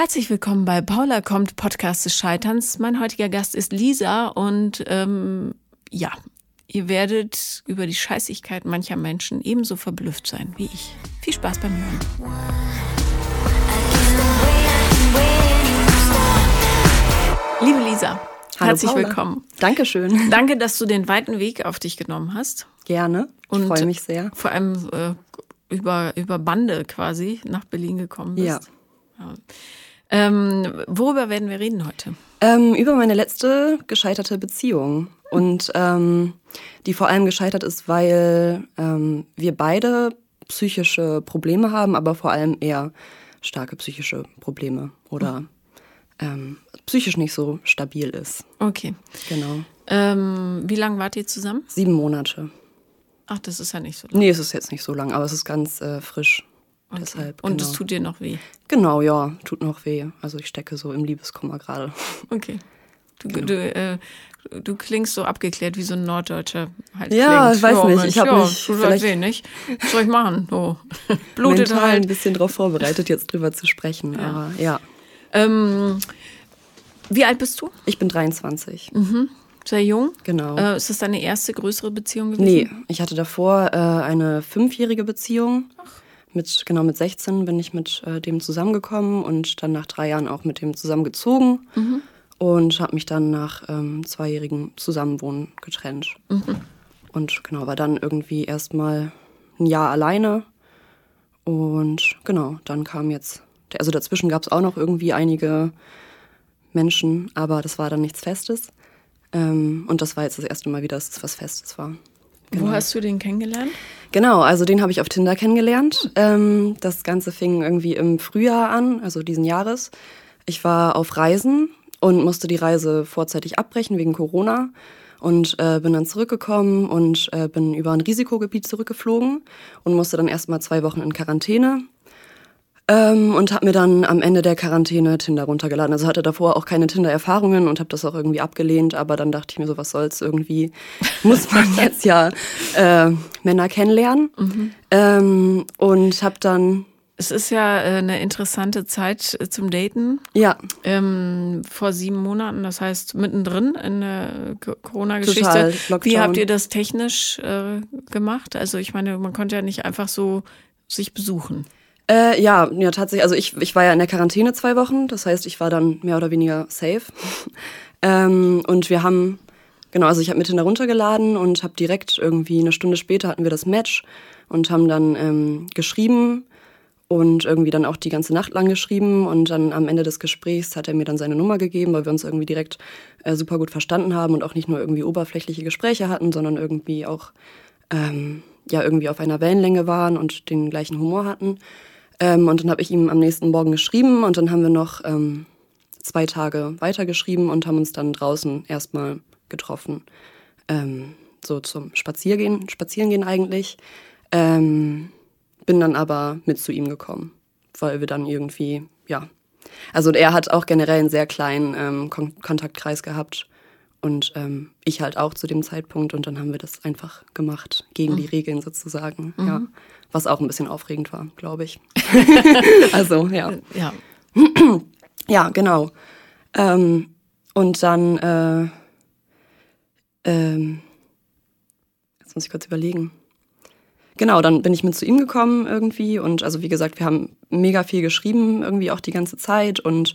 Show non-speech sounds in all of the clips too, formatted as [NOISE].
Herzlich willkommen bei Paula kommt, Podcast des Scheiterns. Mein heutiger Gast ist Lisa und ähm, ja, ihr werdet über die Scheißigkeit mancher Menschen ebenso verblüfft sein wie ich. Viel Spaß beim Hören. Liebe Lisa, Hallo herzlich Paula. willkommen. Dankeschön. Danke, dass du den weiten Weg auf dich genommen hast. Gerne. Ich Und freue mich sehr. Vor allem äh, über, über Bande quasi nach Berlin gekommen bist. Ja. Ja. Ähm, worüber werden wir reden heute? Ähm, über meine letzte gescheiterte Beziehung. Und ähm, die vor allem gescheitert ist, weil ähm, wir beide psychische Probleme haben, aber vor allem eher starke psychische Probleme oder ähm, psychisch nicht so stabil ist. Okay. Genau. Ähm, wie lange wart ihr zusammen? Sieben Monate. Ach, das ist ja nicht so lang. Nee, es ist jetzt nicht so lang, aber es ist ganz äh, frisch. Okay. Deshalb, Und genau. es tut dir noch weh. Genau, ja, tut noch weh. Also ich stecke so im Liebeskummer gerade. Okay. Du, Genau. du, äh, du klingst so abgeklärt wie so ein Norddeutscher halt Ja, klingt. ich weiß nicht, Mensch, ich hab ja, mich vielleicht- weh, nicht? Was soll ich machen? So. [LAUGHS] Blutet Mental ein halt. bisschen darauf vorbereitet, jetzt drüber zu sprechen. Ja. Aber ja, Ähm, wie alt bist du? ich bin 23. Sehr jung. Genau. Äh, ist das deine erste größere Beziehung gewesen? nee, ich hatte davor äh, eine fünfjährige Beziehung. Mit, genau mit 16 bin ich mit äh, dem zusammengekommen und dann nach drei Jahren auch mit dem zusammengezogen und habe mich dann nach ähm, zweijährigem Zusammenwohnen getrennt. Und genau, war dann irgendwie erstmal ein Jahr alleine. Und genau, dann kam jetzt, also dazwischen gab es auch noch irgendwie einige Menschen, aber das war dann nichts Festes. Ähm, und das war jetzt das erste Mal wieder, dass es was Festes war. Wo hast du den kennengelernt? Genau, also den habe ich auf Tinder kennengelernt. Ähm, das Ganze fing irgendwie im Frühjahr an, also diesen Jahres. Ich war auf Reisen und musste die Reise vorzeitig abbrechen wegen Corona und äh, bin dann zurückgekommen und äh, bin über ein Risikogebiet zurückgeflogen und musste dann erstmal zwei Wochen in Quarantäne. Ähm, und habe mir dann am Ende der Quarantäne Tinder runtergeladen. Also hatte davor auch keine Tinder-Erfahrungen und habe das auch irgendwie abgelehnt. Aber dann dachte ich mir so, was soll's irgendwie, [LAUGHS] muss man jetzt ja äh, Männer kennenlernen. Ähm, und habe dann, Es ist ja äh, eine interessante Zeit äh, zum Daten. ja, Ähm, vor sieben Monaten, das heißt mittendrin in der Corona-Geschichte. Wie habt ihr das technisch äh, gemacht? Also ich meine, man konnte ja nicht einfach so sich besuchen. Äh, ja, ja, tatsächlich. Also ich, ich war ja in der Quarantäne zwei Wochen. Das heißt, ich war dann mehr oder weniger safe. [LAUGHS] ähm, und wir haben, genau, also ich habe mir Tinder runtergeladen und habe direkt irgendwie eine Stunde später hatten wir das Match und haben dann ähm, geschrieben und irgendwie dann auch die ganze Nacht lang geschrieben. Und dann am Ende des Gesprächs hat er mir dann seine Nummer gegeben, weil wir uns irgendwie direkt äh, super gut verstanden haben und auch nicht nur irgendwie oberflächliche Gespräche hatten, sondern irgendwie auch ähm, ja irgendwie auf einer Wellenlänge waren und den gleichen Humor hatten. Ähm, und dann habe ich ihm am nächsten Morgen geschrieben und dann haben wir noch ähm, zwei Tage weitergeschrieben und haben uns dann draußen erstmal getroffen. Ähm, so zum Spaziergehen, Spazierengehen eigentlich. Ähm, bin dann aber mit zu ihm gekommen, weil wir dann irgendwie, ja. Also er hat auch generell einen sehr kleinen ähm, Kon Kontaktkreis gehabt und ähm, ich halt auch zu dem Zeitpunkt und dann haben wir das einfach gemacht, gegen die Regeln sozusagen, ja. Was auch ein bisschen aufregend war, glaube ich. [LAUGHS] also, ja. Ja. [CLEARS THROAT] Ja, genau. Ähm, und dann, äh, ähm, jetzt muss ich kurz überlegen. Genau, dann bin ich mit zu ihm gekommen irgendwie und also wie gesagt, wir haben mega viel geschrieben, irgendwie auch die ganze Zeit und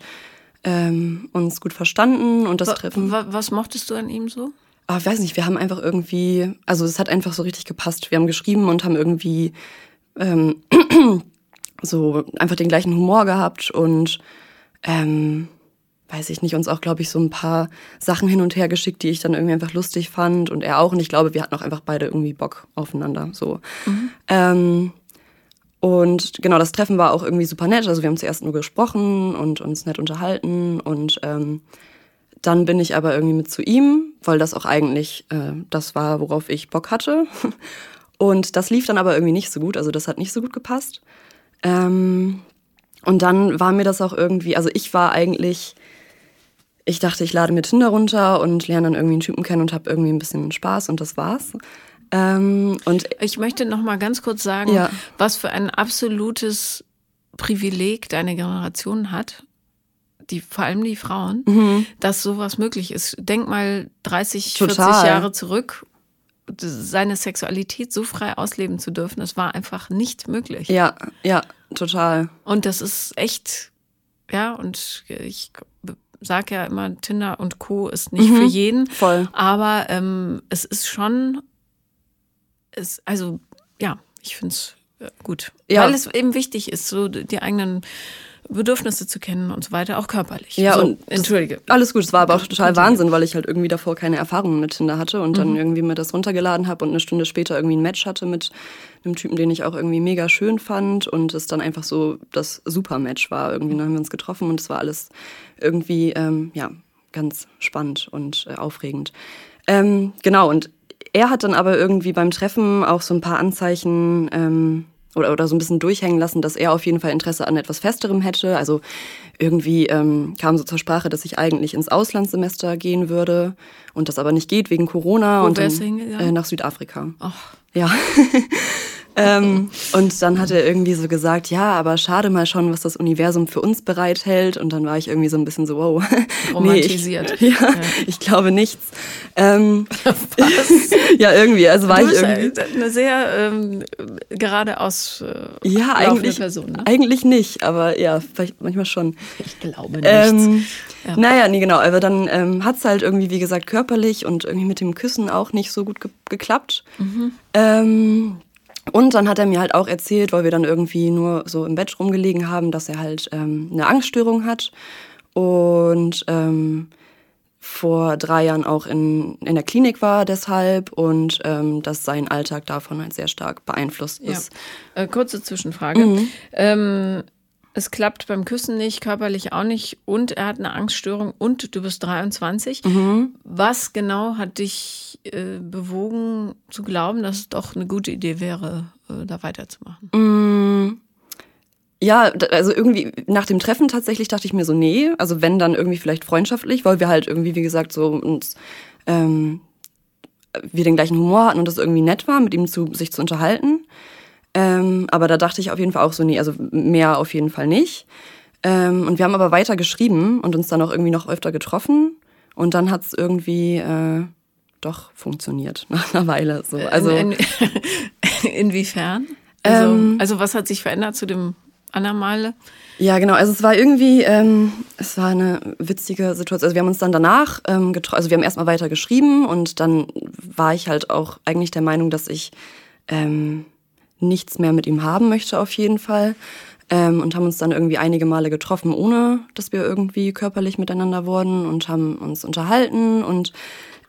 ähm, uns gut verstanden und das Wa- Treffen. wa- Was mochtest du an ihm so? Aber ich weiß nicht, wir haben einfach irgendwie, also es hat einfach so richtig gepasst. Wir haben geschrieben und haben irgendwie ähm, [CLEARS THROAT] so einfach den gleichen Humor gehabt und ähm, weiß ich nicht, uns auch, glaube ich, so ein paar Sachen hin und her geschickt, die ich dann irgendwie einfach lustig fand und er auch. Und ich glaube, wir hatten auch einfach beide irgendwie Bock aufeinander. So. Ähm, und genau, das Treffen war auch irgendwie super nett. Also wir haben zuerst nur gesprochen und uns nett unterhalten und ähm, dann bin ich aber irgendwie mit zu ihm, weil das auch eigentlich äh, das war, worauf ich Bock hatte. [LAUGHS] Und das lief dann aber irgendwie nicht so gut. Also das hat nicht so gut gepasst. Ähm, und dann war mir das auch irgendwie, also ich war eigentlich, ich dachte, ich lade mir Tinder runter und lerne dann irgendwie einen Typen kennen und habe irgendwie ein bisschen Spaß und das war's. Ähm, und Ich möchte noch mal ganz kurz sagen, Ja. was für ein absolutes Privileg deine Generation hat. die, vor allem die Frauen, Mhm. dass sowas möglich ist. Denk mal 30, Total. 40 Jahre zurück, seine Sexualität so frei ausleben zu dürfen, das war einfach nicht möglich. Ja, ja, total. Und das ist echt, ja, und ich sag ja immer, Tinder und Co. ist nicht Mhm. für jeden. Voll. Aber ähm, es ist schon, es, also ja, ich finde es gut. Ja. Weil es eben wichtig ist, so die eigenen Bedürfnisse zu kennen und so weiter, auch körperlich. Ja, so, und das- entschuldige. Alles gut, es war aber auch total. Wahnsinn, weil ich halt irgendwie davor keine Erfahrungen mit Tinder hatte und Mhm. dann irgendwie mir das runtergeladen habe und eine Stunde später irgendwie ein Match hatte mit einem Typen, den ich auch irgendwie mega schön fand und es dann einfach so das Super-Match war. Irgendwie dann haben wir uns getroffen und es war alles irgendwie, ähm, ja, ganz spannend und äh, aufregend. Ähm, genau, und er hat dann aber irgendwie beim Treffen auch so ein paar Anzeichen ähm, oder, oder so ein bisschen durchhängen lassen, dass er auf jeden Fall Interesse an etwas Festerem hätte. Also irgendwie ähm, kam so zur Sprache, dass ich eigentlich ins Auslandssemester gehen würde und das aber nicht geht wegen Corona. Wo und dann? Äh, nach Südafrika. Ach, Ja. [LAUGHS] ähm, und dann hat er irgendwie so gesagt, ja, aber schade mal schon, was das Universum für uns bereithält. Und dann war ich irgendwie so ein bisschen so, wow. Romantisiert. [LAUGHS] Nee, ich, [LAUGHS] ja, ich glaube nichts. Ähm, [LAUGHS] ja, irgendwie. Also war du ich bist irgendwie. eine sehr ähm, geradeaus äh, Ja, eigentlich, Person. Ne? eigentlich nicht, aber ja, vielleicht manchmal schon. Ich glaube nichts. Ähm, Ja. Naja, nee, genau. Aber dann ähm, hat's halt irgendwie, wie gesagt, körperlich und irgendwie mit dem Küssen auch nicht so gut ge geklappt. Mhm. Ähm, und dann hat er mir halt auch erzählt, weil wir dann irgendwie nur so im Bett rumgelegen haben, dass er halt ähm, eine Angststörung hat und ähm, vor drei Jahren auch in, in der Klinik war deshalb und ähm, dass sein Alltag davon halt sehr stark beeinflusst Ja. ist. Äh, kurze Zwischenfrage. Mhm. Es klappt beim Küssen nicht, körperlich auch nicht und er hat eine Angststörung und du bist 23. Mhm. Was genau hat dich äh, bewogen zu glauben, dass es doch eine gute Idee wäre, äh, da weiterzumachen? Mm, Ja, also irgendwie nach dem Treffen tatsächlich dachte ich mir so, nee, also wenn dann irgendwie vielleicht freundschaftlich, weil wir halt irgendwie, wie gesagt, so uns, ähm, wir den gleichen Humor hatten und es irgendwie nett war, mit ihm zu, sich zu unterhalten. Ähm, aber da dachte ich auf jeden Fall auch so, nee, also mehr auf jeden Fall nicht. Ähm, und wir haben aber weiter geschrieben und uns dann auch irgendwie noch öfter getroffen. Und dann hat's irgendwie äh, doch funktioniert [LAUGHS] nach einer Weile. So. Also, in, in, [LAUGHS] inwiefern? Also, Ähm, also was hat sich verändert zu dem anderen Male? Ja, genau. Also es war irgendwie, ähm, es war eine witzige Situation. Also wir haben uns dann danach ähm, getroffen, also wir haben erstmal weiter geschrieben und dann war ich halt auch eigentlich der Meinung, dass ich ähm, nichts mehr mit ihm haben möchte auf jeden Fall. Ähm, und haben uns dann irgendwie einige Male getroffen, ohne dass wir irgendwie körperlich miteinander wurden und haben uns unterhalten und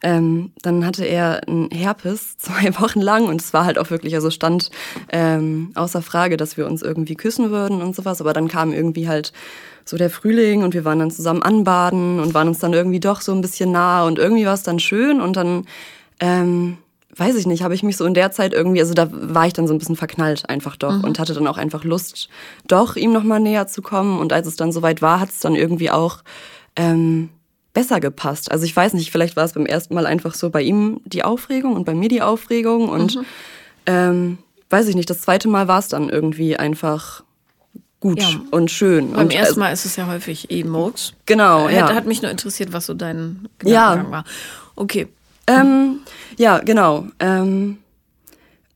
ähm, dann hatte er einen Herpes [LAUGHS] zwei Wochen lang und es war halt auch wirklich, also stand ähm, außer Frage, dass wir uns irgendwie küssen würden und sowas, aber dann kam irgendwie halt so der Frühling und wir waren dann zusammen anbaden und waren uns dann irgendwie doch so ein bisschen nah und irgendwie war es dann schön und dann, ähm, weiß ich nicht, habe ich mich so in der Zeit irgendwie, also da war ich dann so ein bisschen verknallt einfach doch und hatte dann auch einfach Lust, doch ihm nochmal näher zu kommen und als es dann soweit war, hat es dann irgendwie auch ähm, besser gepasst. Also ich weiß nicht, vielleicht war es beim ersten Mal einfach so bei ihm die Aufregung und bei mir die Aufregung und ähm, weiß ich nicht, das zweite Mal war es dann irgendwie einfach gut Ja. und schön. Beim und ersten also- Mal ist es ja häufig E-Murks. Genau, Äh, ja. Hat, hat mich nur interessiert, was so dein Ja. Gedankengang war. Okay. Ähm, ja, genau. Ähm,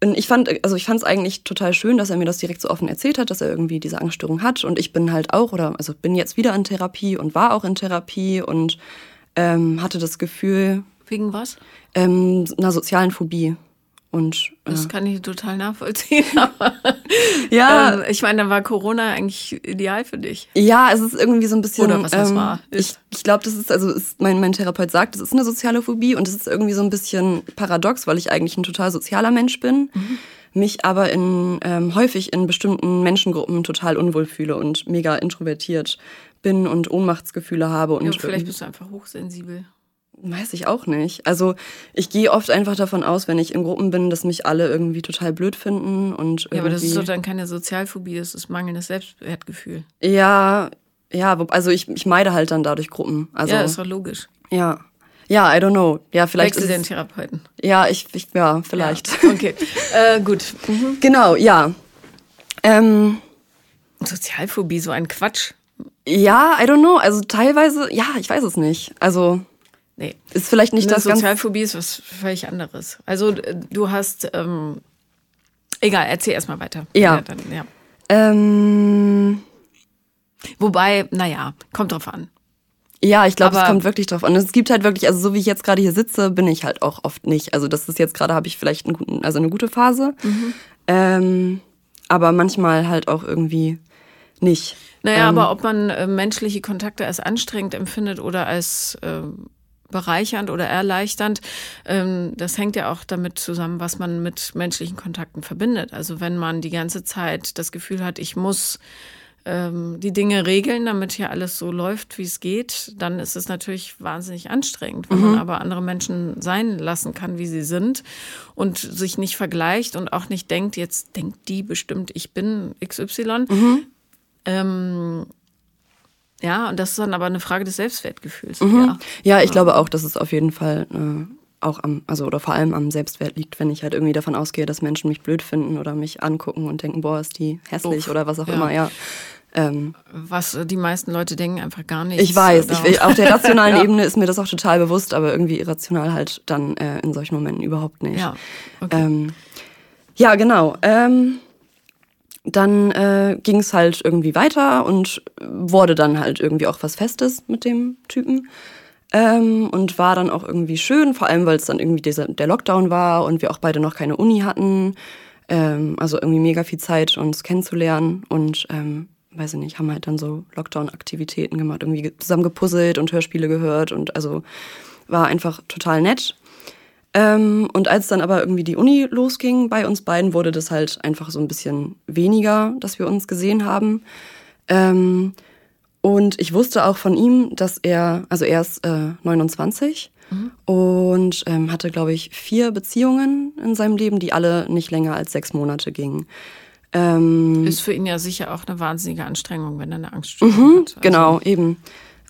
und ich fand, also ich fand es eigentlich total schön, dass er mir das direkt so offen erzählt hat, dass er irgendwie diese Angststörung hat. Und ich bin halt auch, oder also bin jetzt wieder in Therapie und war auch in Therapie und ähm, hatte das Gefühl, Wegen was? ähm, einer sozialen Phobie. Und äh, Das kann ich total nachvollziehen. [LAUGHS] Aber ja, ähm, ich meine, dann war Corona eigentlich ideal für dich. Ja, es ist irgendwie so ein bisschen. Oder was das ähm, war, Ich, ist. ich glaube, das ist, also ist, mein, mein Therapeut sagt, das ist eine soziale Phobie und es ist irgendwie so ein bisschen paradox, weil ich eigentlich ein total sozialer Mensch bin, Mhm. mich aber in ähm, häufig in bestimmten Menschengruppen total unwohl fühle und mega introvertiert bin und Ohnmachtsgefühle habe und Ja, vielleicht bist du einfach hochsensibel. Weiß ich auch nicht. Also ich gehe oft einfach davon aus, wenn ich in Gruppen bin, dass mich alle irgendwie total blöd finden und irgendwie. Ja, aber das ist doch dann keine Sozialphobie, das ist mangelndes Selbstwertgefühl. Ja, ja, also ich, ich meide halt dann dadurch Gruppen. Also ja, ist doch logisch. ja. Ja, I don't know. Ja, vielleicht Wechsel den Therapeuten. Ja, ich, ich ja, vielleicht. Ja, okay. [LAUGHS] äh, gut. Mhm. Genau, ja. Ähm, Sozialphobie, so ein Quatsch. Ja, I don't know. Also teilweise, ja, ich weiß es nicht. Also Nee. ist vielleicht nicht Eine das. Sozialphobie ist was völlig anderes. Also äh, du hast, ähm, egal, erzähl erstmal weiter. Ja. dann, ja. Ähm, Wobei, naja, kommt drauf an. ja, ich glaube, es kommt wirklich drauf an. Es gibt halt wirklich, also so wie ich jetzt gerade hier sitze, bin ich halt auch oft nicht. Also das ist jetzt gerade, habe ich vielleicht einen guten, also eine gute Phase. Mhm. Ähm, aber manchmal halt auch irgendwie nicht. Naja, Ähm. aber ob man äh, menschliche Kontakte als anstrengend empfindet oder als ähm, bereichernd oder erleichternd, ähm, das hängt ja auch damit zusammen, was man mit menschlichen Kontakten verbindet. Also wenn man die ganze Zeit das Gefühl hat, ich muss ähm, die Dinge regeln, damit hier alles so läuft, wie es geht, dann ist es natürlich wahnsinnig anstrengend. Wenn man aber andere Menschen sein lassen kann, wie sie sind und sich nicht vergleicht und auch nicht denkt, jetzt denkt die bestimmt, ich bin XY. Ähm, ja, und das ist dann aber eine Frage des Selbstwertgefühls. Ja. Ja, ich glaube auch, dass es auf jeden Fall äh, auch am, also oder vor allem am Selbstwert liegt, wenn ich halt irgendwie davon ausgehe, dass Menschen mich blöd finden oder mich angucken und denken, boah, ist die hässlich Uff, oder was auch ja. immer, ja. Ähm, Was äh, die meisten Leute denken einfach gar nicht. ich weiß, ich will, auf der [LAUGHS] rationalen Ja. Ebene ist mir das auch total bewusst, aber irgendwie irrational halt dann äh, in solchen Momenten überhaupt nicht. Ja, okay. Ähm, ja, genau. Ähm, dann äh, ging es halt irgendwie weiter und wurde dann halt irgendwie auch was Festes mit dem Typen. Ähm, und war dann auch irgendwie schön, vor allem weil es dann irgendwie dieser, der Lockdown war und wir auch beide noch keine Uni hatten. Ähm, also irgendwie mega viel Zeit, uns kennenzulernen und ähm, weiß ich nicht, haben halt dann so Lockdown-Aktivitäten gemacht, irgendwie ge- zusammen gepuzzelt und Hörspiele gehört und also war einfach total nett. Ähm, und als dann aber irgendwie die Uni losging bei uns beiden, wurde das halt einfach so ein bisschen weniger, dass wir uns gesehen haben. Ähm, und ich wusste auch von ihm, dass er, also er ist äh, 29 und ähm, hatte, glaube ich, vier Beziehungen in seinem Leben, die alle nicht länger als sechs Monate gingen. Ähm, ist für ihn ja sicher auch eine wahnsinnige Anstrengung, wenn er eine Angststörung hat. Also, Genau, eben.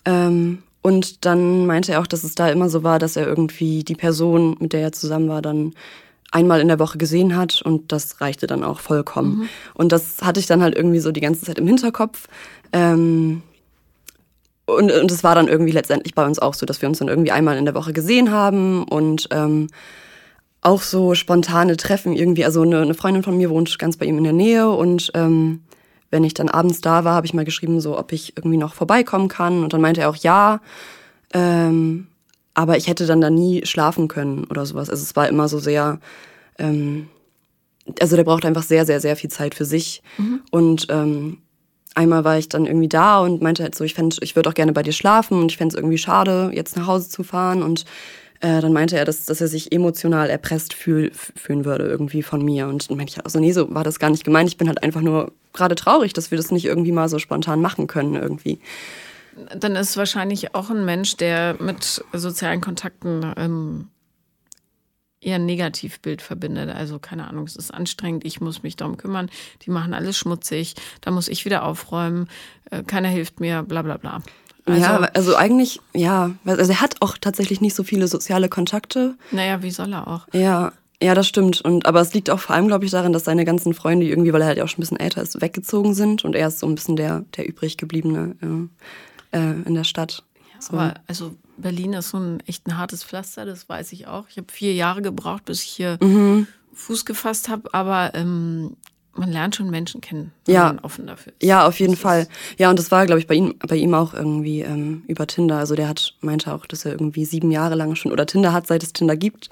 Ähm, und dann meinte er auch, dass es da immer so war, dass er irgendwie die Person, mit der er zusammen war, dann einmal in der Woche gesehen hat und das reichte dann auch vollkommen. Und das hatte ich dann halt irgendwie so die ganze Zeit im Hinterkopf. Ähm, und, und es war dann irgendwie letztendlich bei uns auch so, dass wir uns dann irgendwie einmal in der Woche gesehen haben und ähm, auch so spontane Treffen irgendwie. Also eine, eine Freundin von mir wohnt ganz bei ihm in der Nähe und ähm, wenn ich dann abends da war, habe ich mal geschrieben, so ob ich irgendwie noch vorbeikommen kann. Und dann meinte er auch ja. Ähm, aber ich hätte dann da nie schlafen können oder sowas. Also es war immer so sehr, ähm, also der braucht einfach sehr, sehr, sehr viel Zeit für sich. Und ähm, einmal war ich dann irgendwie da und meinte halt so, ich fänd, ich würde auch gerne bei dir schlafen und ich fände es irgendwie schade, jetzt nach Hause zu fahren. Und äh, dann meinte er, dass, dass er sich emotional erpresst fühl, fühlen würde irgendwie von mir. Und dann meinte ich, also nee, so war das gar nicht gemeint. Ich bin halt einfach nur gerade traurig, dass wir das nicht irgendwie mal so spontan machen können irgendwie. Dann ist wahrscheinlich auch ein Mensch, der mit sozialen Kontakten ähm, eher ein Negativbild verbindet. Also keine Ahnung, es ist anstrengend, ich muss mich darum kümmern, die machen alles schmutzig, da muss ich wieder aufräumen, äh, keiner hilft mir, bla bla bla. Also, ja, also eigentlich, ja, also er hat auch tatsächlich nicht so viele soziale Kontakte. naja, wie soll er auch? Ja, ja, das stimmt. Und aber es liegt auch vor allem, glaube ich, daran, dass seine ganzen Freunde irgendwie, weil er halt ja auch schon ein bisschen älter ist, weggezogen sind und er ist so ein bisschen der, der übrig gebliebene äh, äh, in der Stadt. So. Aber also Berlin ist so ein echt ein hartes Pflaster, das weiß ich auch. Ich habe vier Jahre gebraucht, bis ich hier Mhm. Fuß gefasst habe, aber ähm, man lernt schon Menschen kennen, wenn Ja. man offen dafür ist. Ja, auf jeden Das Fall. Ja, und das war, glaube ich, bei ihm, bei ihm auch irgendwie ähm, über Tinder. Also der hat meinte auch, dass er irgendwie sieben Jahre lang schon oder Tinder hat, seit es Tinder gibt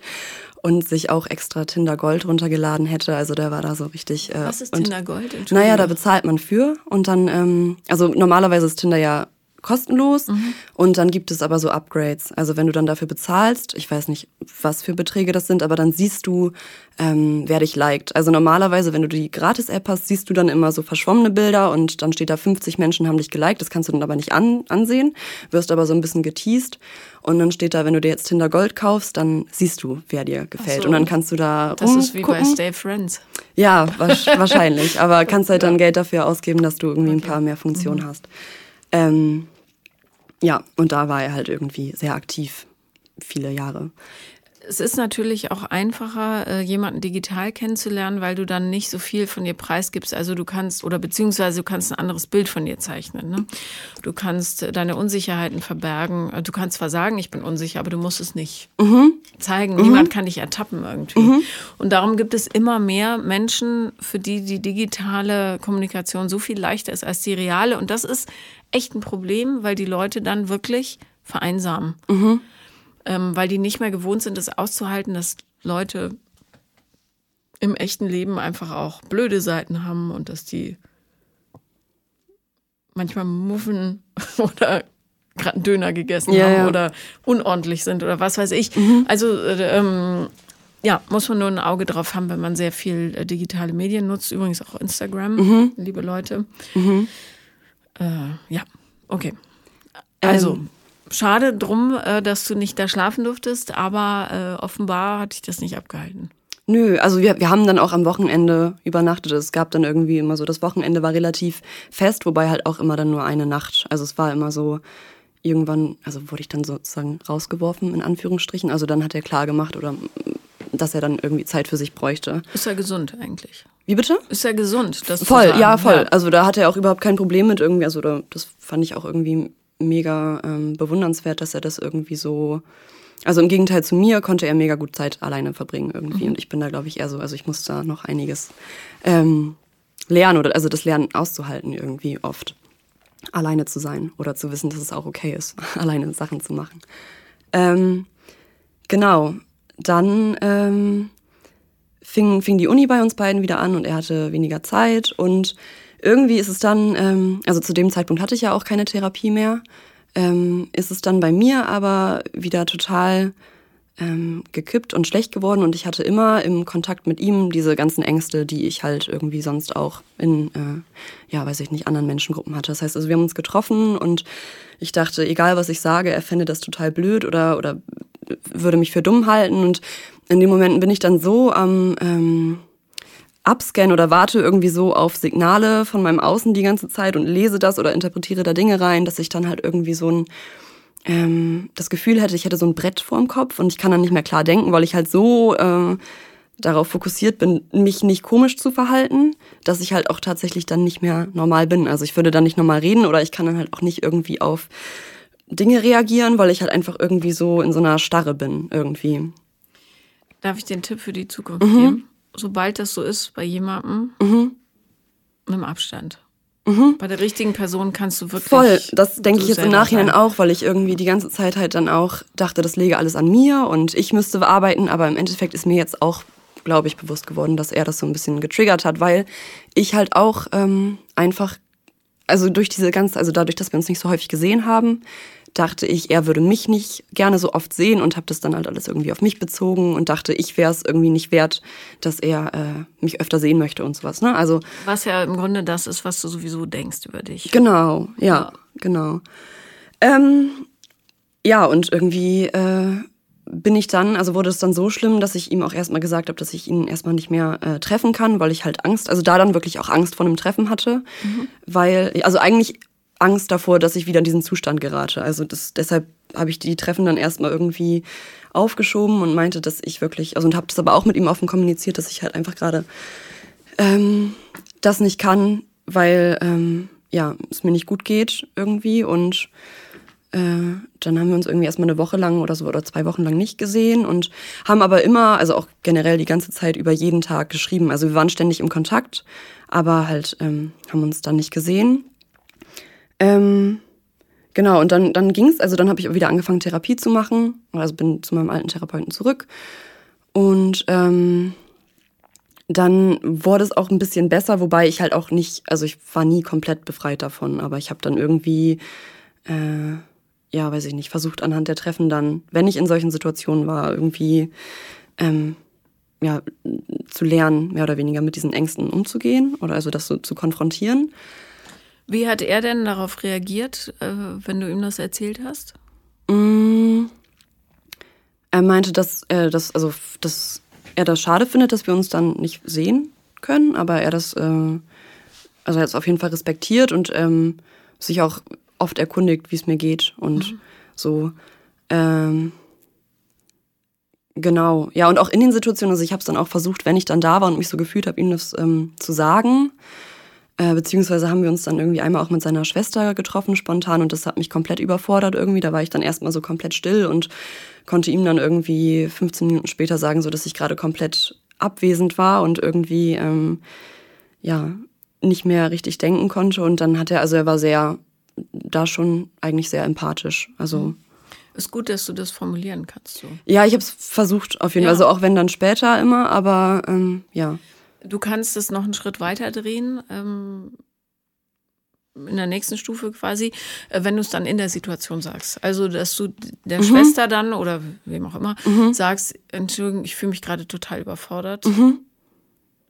und sich auch extra Tinder Gold runtergeladen hätte. Also der war da so richtig. Äh, Was ist Tinder Gold? Naja, da bezahlt man für und dann, ähm, also normalerweise ist Tinder ja kostenlos und dann gibt es aber so Upgrades. Also wenn du dann dafür bezahlst, ich weiß nicht, was für Beträge das sind, aber dann siehst du, ähm, wer dich liked. Also normalerweise, wenn du die Gratis-App hast, siehst du dann immer so verschwommene Bilder und dann steht da 50 Menschen haben dich geliked. Das kannst du dann aber nicht an, ansehen, wirst aber so ein bisschen geteased. Und dann steht da, wenn du dir jetzt Tinder Gold kaufst, dann siehst du, wer dir gefällt. so. Und dann kannst du da Das ist wie bei rumgucken. Stay Friends. Ja, [LAUGHS] wahrscheinlich. Aber kannst halt dann Geld dafür ausgeben, dass du irgendwie ein paar mehr Funktionen hast. Ähm, ja, und da war er halt irgendwie sehr aktiv, viele Jahre. Es ist natürlich auch einfacher, äh, jemanden digital kennenzulernen, weil du dann nicht so viel von dir preisgibst. Also du kannst, oder beziehungsweise du kannst ein anderes Bild von dir zeichnen. Ne? Du kannst äh, deine Unsicherheiten verbergen. Äh, du kannst zwar sagen, ich bin unsicher, aber du musst es nicht mhm. zeigen. Mhm. Niemand kann dich ertappen irgendwie. Mhm. Und darum gibt es immer mehr Menschen, für die die digitale Kommunikation so viel leichter ist als die reale. Und das ist echt ein Problem, weil die Leute dann wirklich vereinsamen. Ähm, weil die nicht mehr gewohnt sind, es auszuhalten, dass Leute im echten Leben einfach auch blöde Seiten haben und dass die manchmal muffen [LAUGHS] oder gerade einen Döner gegessen ja, haben ja. oder unordentlich sind oder was weiß ich. Mhm. Also äh, ähm, ja, muss man nur ein Auge drauf haben, wenn man sehr viel äh, digitale Medien nutzt, übrigens auch Instagram, mhm. liebe Leute. Mhm. Äh, ja, okay. Also, ähm, schade drum, äh, dass du nicht da schlafen durftest, aber äh, offenbar hat dich das nicht abgehalten. Nö, also wir, wir haben dann auch am Wochenende übernachtet. Es gab dann irgendwie immer so, das Wochenende war relativ fest, wobei halt auch immer dann nur eine Nacht. Also es war immer so, irgendwann, also wurde ich dann sozusagen rausgeworfen, in Anführungsstrichen. Also dann hat er klar gemacht oder dass er dann irgendwie Zeit für sich bräuchte. Ist er gesund eigentlich? Wie bitte? Ist er gesund? Das voll, ja, voll. Ja. Also da hatte er auch überhaupt kein Problem mit irgendwie, also da, das fand ich auch irgendwie mega ähm, bewundernswert, dass er das irgendwie so. Also im Gegenteil zu mir konnte er mega gut Zeit alleine verbringen irgendwie. Mhm. Und ich bin da, glaube ich, eher so, also ich muss da noch einiges ähm, lernen oder also das Lernen auszuhalten irgendwie oft. Alleine zu sein oder zu wissen, dass es auch okay ist, [LAUGHS] alleine Sachen zu machen. Ähm, genau. Dann ähm, fing, fing die Uni bei uns beiden wieder an und er hatte weniger Zeit und irgendwie ist es dann, ähm, also zu dem Zeitpunkt hatte ich ja auch keine Therapie mehr, ähm, ist es dann bei mir aber wieder total ähm, gekippt und schlecht geworden. Und ich hatte immer im Kontakt mit ihm diese ganzen Ängste, die ich halt irgendwie sonst auch in, äh, ja, weiß ich nicht, anderen Menschengruppen hatte. Das heißt, also wir haben uns getroffen und ich dachte, egal was ich sage, er fände das total blöd oder, oder würde mich für dumm halten. Und in den Momenten bin ich dann so am, ähm, abscanne oder warte irgendwie so auf Signale von meinem Außen die ganze Zeit und lese das oder interpretiere da Dinge rein, dass ich dann halt irgendwie so ein ähm, das Gefühl hätte, ich hätte so ein Brett vorm Kopf und ich kann dann nicht mehr klar denken, weil ich halt so äh, darauf fokussiert bin, mich nicht komisch zu verhalten, dass ich halt auch tatsächlich dann nicht mehr normal bin. Also ich würde dann nicht normal reden oder ich kann dann halt auch nicht irgendwie auf Dinge reagieren, weil ich halt einfach irgendwie so in so einer Starre bin irgendwie. Darf ich dir einen Tipp für die Zukunft mhm. geben? Sobald das so ist bei jemandem, mhm. nimm Abstand. Mhm. Bei der richtigen Person kannst du wirklich. Voll, das denke ich jetzt im Nachhinein sein. auch, weil ich irgendwie die ganze Zeit halt dann auch dachte, das lege alles an mir und ich müsste arbeiten, aber im Endeffekt ist mir jetzt auch, glaube ich, bewusst geworden, dass er das so ein bisschen getriggert hat, weil ich halt auch ähm, einfach, also durch diese ganze, also dadurch, dass wir uns nicht so häufig gesehen haben, dachte ich, er würde mich nicht gerne so oft sehen und habe das dann halt alles irgendwie auf mich bezogen und dachte, ich wäre es irgendwie nicht wert, dass er äh, mich öfter sehen möchte und sowas. Ne? Also was ja im Grunde das ist, was du sowieso denkst über dich. Genau, ja, ja. genau. Ähm, ja und irgendwie äh, bin ich dann, also wurde es dann so schlimm, dass ich ihm auch erstmal gesagt habe, dass ich ihn erstmal nicht mehr äh, treffen kann, weil ich halt Angst, also da dann wirklich auch Angst vor einem Treffen hatte, mhm. weil, also eigentlich Angst davor, dass ich wieder in diesen Zustand gerate. Also das, deshalb habe ich die Treffen dann erstmal irgendwie aufgeschoben und meinte, dass ich wirklich, also und habe das aber auch mit ihm offen kommuniziert, dass ich halt einfach gerade ähm, das nicht kann, weil ähm, ja es mir nicht gut geht irgendwie und äh, dann haben wir uns irgendwie erstmal eine Woche lang oder so oder zwei Wochen lang nicht gesehen und haben aber immer, also auch generell die ganze Zeit über jeden Tag geschrieben. Also wir waren ständig im Kontakt, aber halt ähm, haben uns dann nicht gesehen. Ähm, genau, und dann, dann ging es, also dann habe ich wieder angefangen, Therapie zu machen. Also bin zu meinem alten Therapeuten zurück. Und ähm, dann wurde es auch ein bisschen besser, wobei ich halt auch nicht, also ich war nie komplett befreit davon, aber ich habe dann irgendwie, äh, ja, weiß ich nicht, versucht anhand der Treffen dann, wenn ich in solchen Situationen war, irgendwie ähm, ja, zu lernen, mehr oder weniger mit diesen Ängsten umzugehen oder also das so zu konfrontieren. Wie hat er denn darauf reagiert, äh, wenn du ihm das erzählt hast? Mm, er meinte, dass er das, also dass er das schade findet, dass wir uns dann nicht sehen können, aber er das, äh, also er hat es auf jeden Fall respektiert und ähm, sich auch oft erkundigt, wie es mir geht und mhm. so. Ähm, Genau, ja, und auch in den Situationen, also ich habe es dann auch versucht, wenn ich dann da war und mich so gefühlt habe, ihm das ähm, zu sagen. Äh, beziehungsweise haben wir uns dann irgendwie einmal auch mit seiner Schwester getroffen, spontan, und das hat mich komplett überfordert irgendwie. Da war ich dann erstmal so komplett still und konnte ihm dann irgendwie 15 Minuten später sagen, so dass ich gerade komplett abwesend war und irgendwie ähm, ja nicht mehr richtig denken konnte. Und dann hat er, also er war sehr, da schon eigentlich sehr empathisch. Also mhm. ist gut, dass du das formulieren kannst. So. Ja, ich habe es versucht auf jeden Fall. Ja. Also auch wenn dann später immer, aber ähm, ja. Du kannst es noch einen Schritt weiter drehen, ähm, in der nächsten Stufe quasi, äh, wenn du es dann in der Situation sagst. Also, dass du der mhm. Schwester dann oder wem auch immer mhm. sagst, Entschuldigung, ich fühle mich gerade total überfordert. Mhm.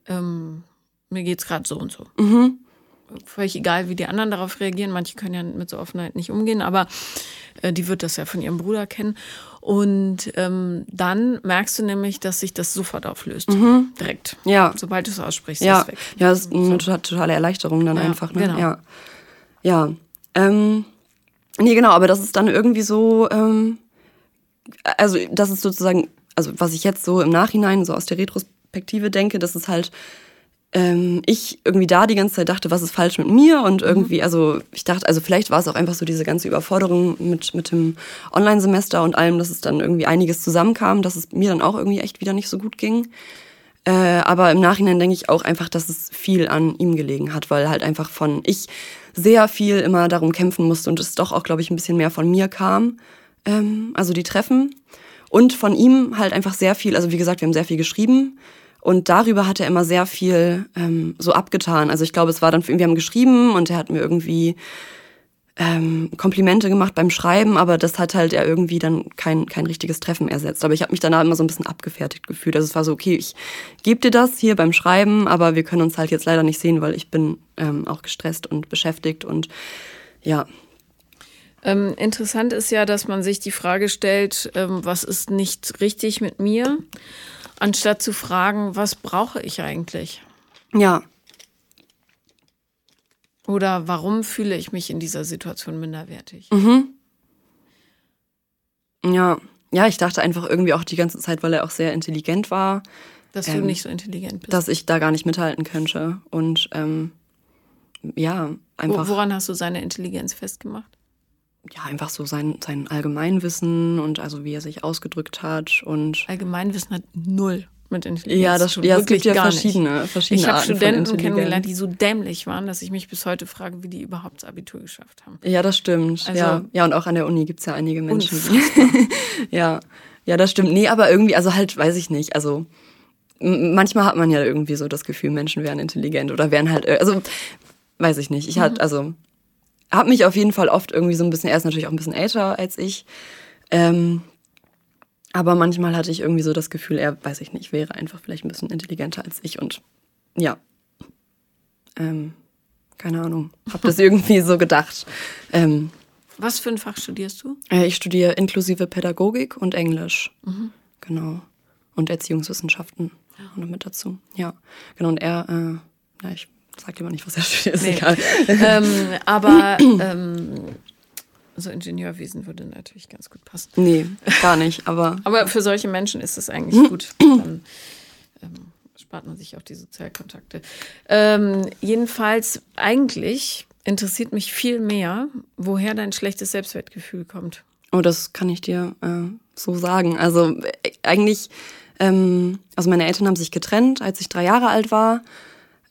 Ähm, mir geht's gerade so und so. Mhm. Völlig egal, wie die anderen darauf reagieren. Manche können ja mit so Offenheit nicht umgehen, aber äh, die wird das ja von ihrem Bruder kennen. Und ähm, dann merkst du nämlich, dass sich das sofort auflöst. Mhm. Direkt. Ja. Sobald du es aussprichst, ja. ist es weg. Ja, das ist eine totale Erleichterung dann ja, einfach. Ne? Genau. Ja. Ja. Ähm, nee, genau, aber das ist dann irgendwie so, ähm, also das ist sozusagen, also was ich jetzt so im Nachhinein, so aus der Retrospektive denke, das ist halt ähm, ich irgendwie da die ganze Zeit dachte, was ist falsch mit mir und irgendwie, mhm. also ich dachte, also vielleicht war es auch einfach so diese ganze Überforderung mit, mit dem Online-Semester und allem, dass es dann irgendwie einiges zusammenkam, dass es mir dann auch irgendwie echt wieder nicht so gut ging. Äh, aber im Nachhinein denke ich auch einfach, dass es viel an ihm gelegen hat, weil halt einfach von ich sehr viel immer darum kämpfen musste und es doch auch, glaube ich, ein bisschen mehr von mir kam. Ähm, also die Treffen. Und von ihm halt einfach sehr viel, also wie gesagt, wir haben sehr viel geschrieben. Und darüber hat er immer sehr viel ähm, so abgetan. Also ich glaube, es war dann für ihn, wir haben geschrieben und er hat mir irgendwie ähm, Komplimente gemacht beim Schreiben, aber das hat halt ja irgendwie dann kein, kein richtiges Treffen ersetzt. Aber ich habe mich danach immer so ein bisschen abgefertigt gefühlt. Also es war so, okay, ich gebe dir das hier beim Schreiben, aber wir können uns halt jetzt leider nicht sehen, weil ich bin ähm, auch gestresst und beschäftigt und ja. Ähm, interessant ist ja, dass man sich die Frage stellt, ähm, was ist nicht richtig mit mir? Anstatt zu fragen, was brauche ich eigentlich? Ja. Oder warum fühle ich mich in dieser Situation minderwertig? Mhm. Ja, ja, ich dachte einfach irgendwie auch die ganze Zeit, weil er auch sehr intelligent war. Dass ähm, du nicht so intelligent bist. Dass ich da gar nicht mithalten könnte. Und ähm, ja, einfach. Woran hast du seine Intelligenz festgemacht? Ja, einfach so sein, sein Allgemeinwissen und also wie er sich ausgedrückt hat und. Allgemeinwissen hat null mit Intelligenz. Ja, das ja, es gibt ja verschiedene, verschiedene Ich habe Studenten kennengelernt, die so dämlich waren, dass ich mich bis heute frage, wie die überhaupt das Abitur geschafft haben. Ja, das stimmt. Also, ja. ja, und auch an der Uni gibt es ja einige Menschen. [LAUGHS] ja. ja, das stimmt. Nee, aber irgendwie, also halt, weiß ich nicht. Also manchmal hat man ja irgendwie so das Gefühl, Menschen wären intelligent oder wären halt, also weiß ich nicht. Ich mhm. hatte, also habe mich auf jeden Fall oft irgendwie so ein bisschen, er ist natürlich auch ein bisschen älter als ich. Ähm, aber manchmal hatte ich irgendwie so das Gefühl, er, weiß ich nicht, wäre einfach vielleicht ein bisschen intelligenter als ich und ja. Ähm, keine Ahnung. Hab das [LAUGHS] irgendwie so gedacht. Ähm, Was für ein Fach studierst du? Äh, ich studiere inklusive Pädagogik und Englisch. Mhm. Genau. Und Erziehungswissenschaften ja. noch mit dazu. Ja. Genau. Und er, äh, ja, ich Sag dir mal nicht, was er studiert, ist nee. egal. ähm, [CLEARS THROAT] aber ähm, so Ingenieurwesen würde natürlich ganz gut passen. Nee, gar nicht, aber. aber für solche Menschen ist es eigentlich gut. Dann ähm, spart man sich auch die Sozialkontakte. Ähm, jedenfalls, eigentlich interessiert mich viel mehr, woher dein schlechtes Selbstwertgefühl kommt. Oh, das kann ich dir äh, so sagen. Also äh, eigentlich, ähm, also meine Eltern haben sich getrennt, als ich drei Jahre alt war.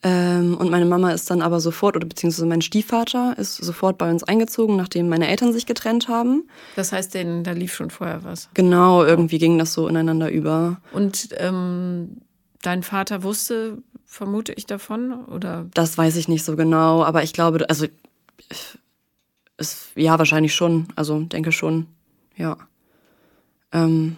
Ähm, und meine Mama ist dann aber sofort, oder beziehungsweise mein Stiefvater ist sofort bei uns eingezogen, nachdem meine Eltern sich getrennt haben. Das heißt, denn da lief schon vorher was. Genau, irgendwie ging das so ineinander über. Und ähm, dein Vater wusste, vermute ich davon, oder? Das weiß ich nicht so genau, aber ich glaube, also ist, ja, wahrscheinlich schon. Also denke schon, ja. Ähm,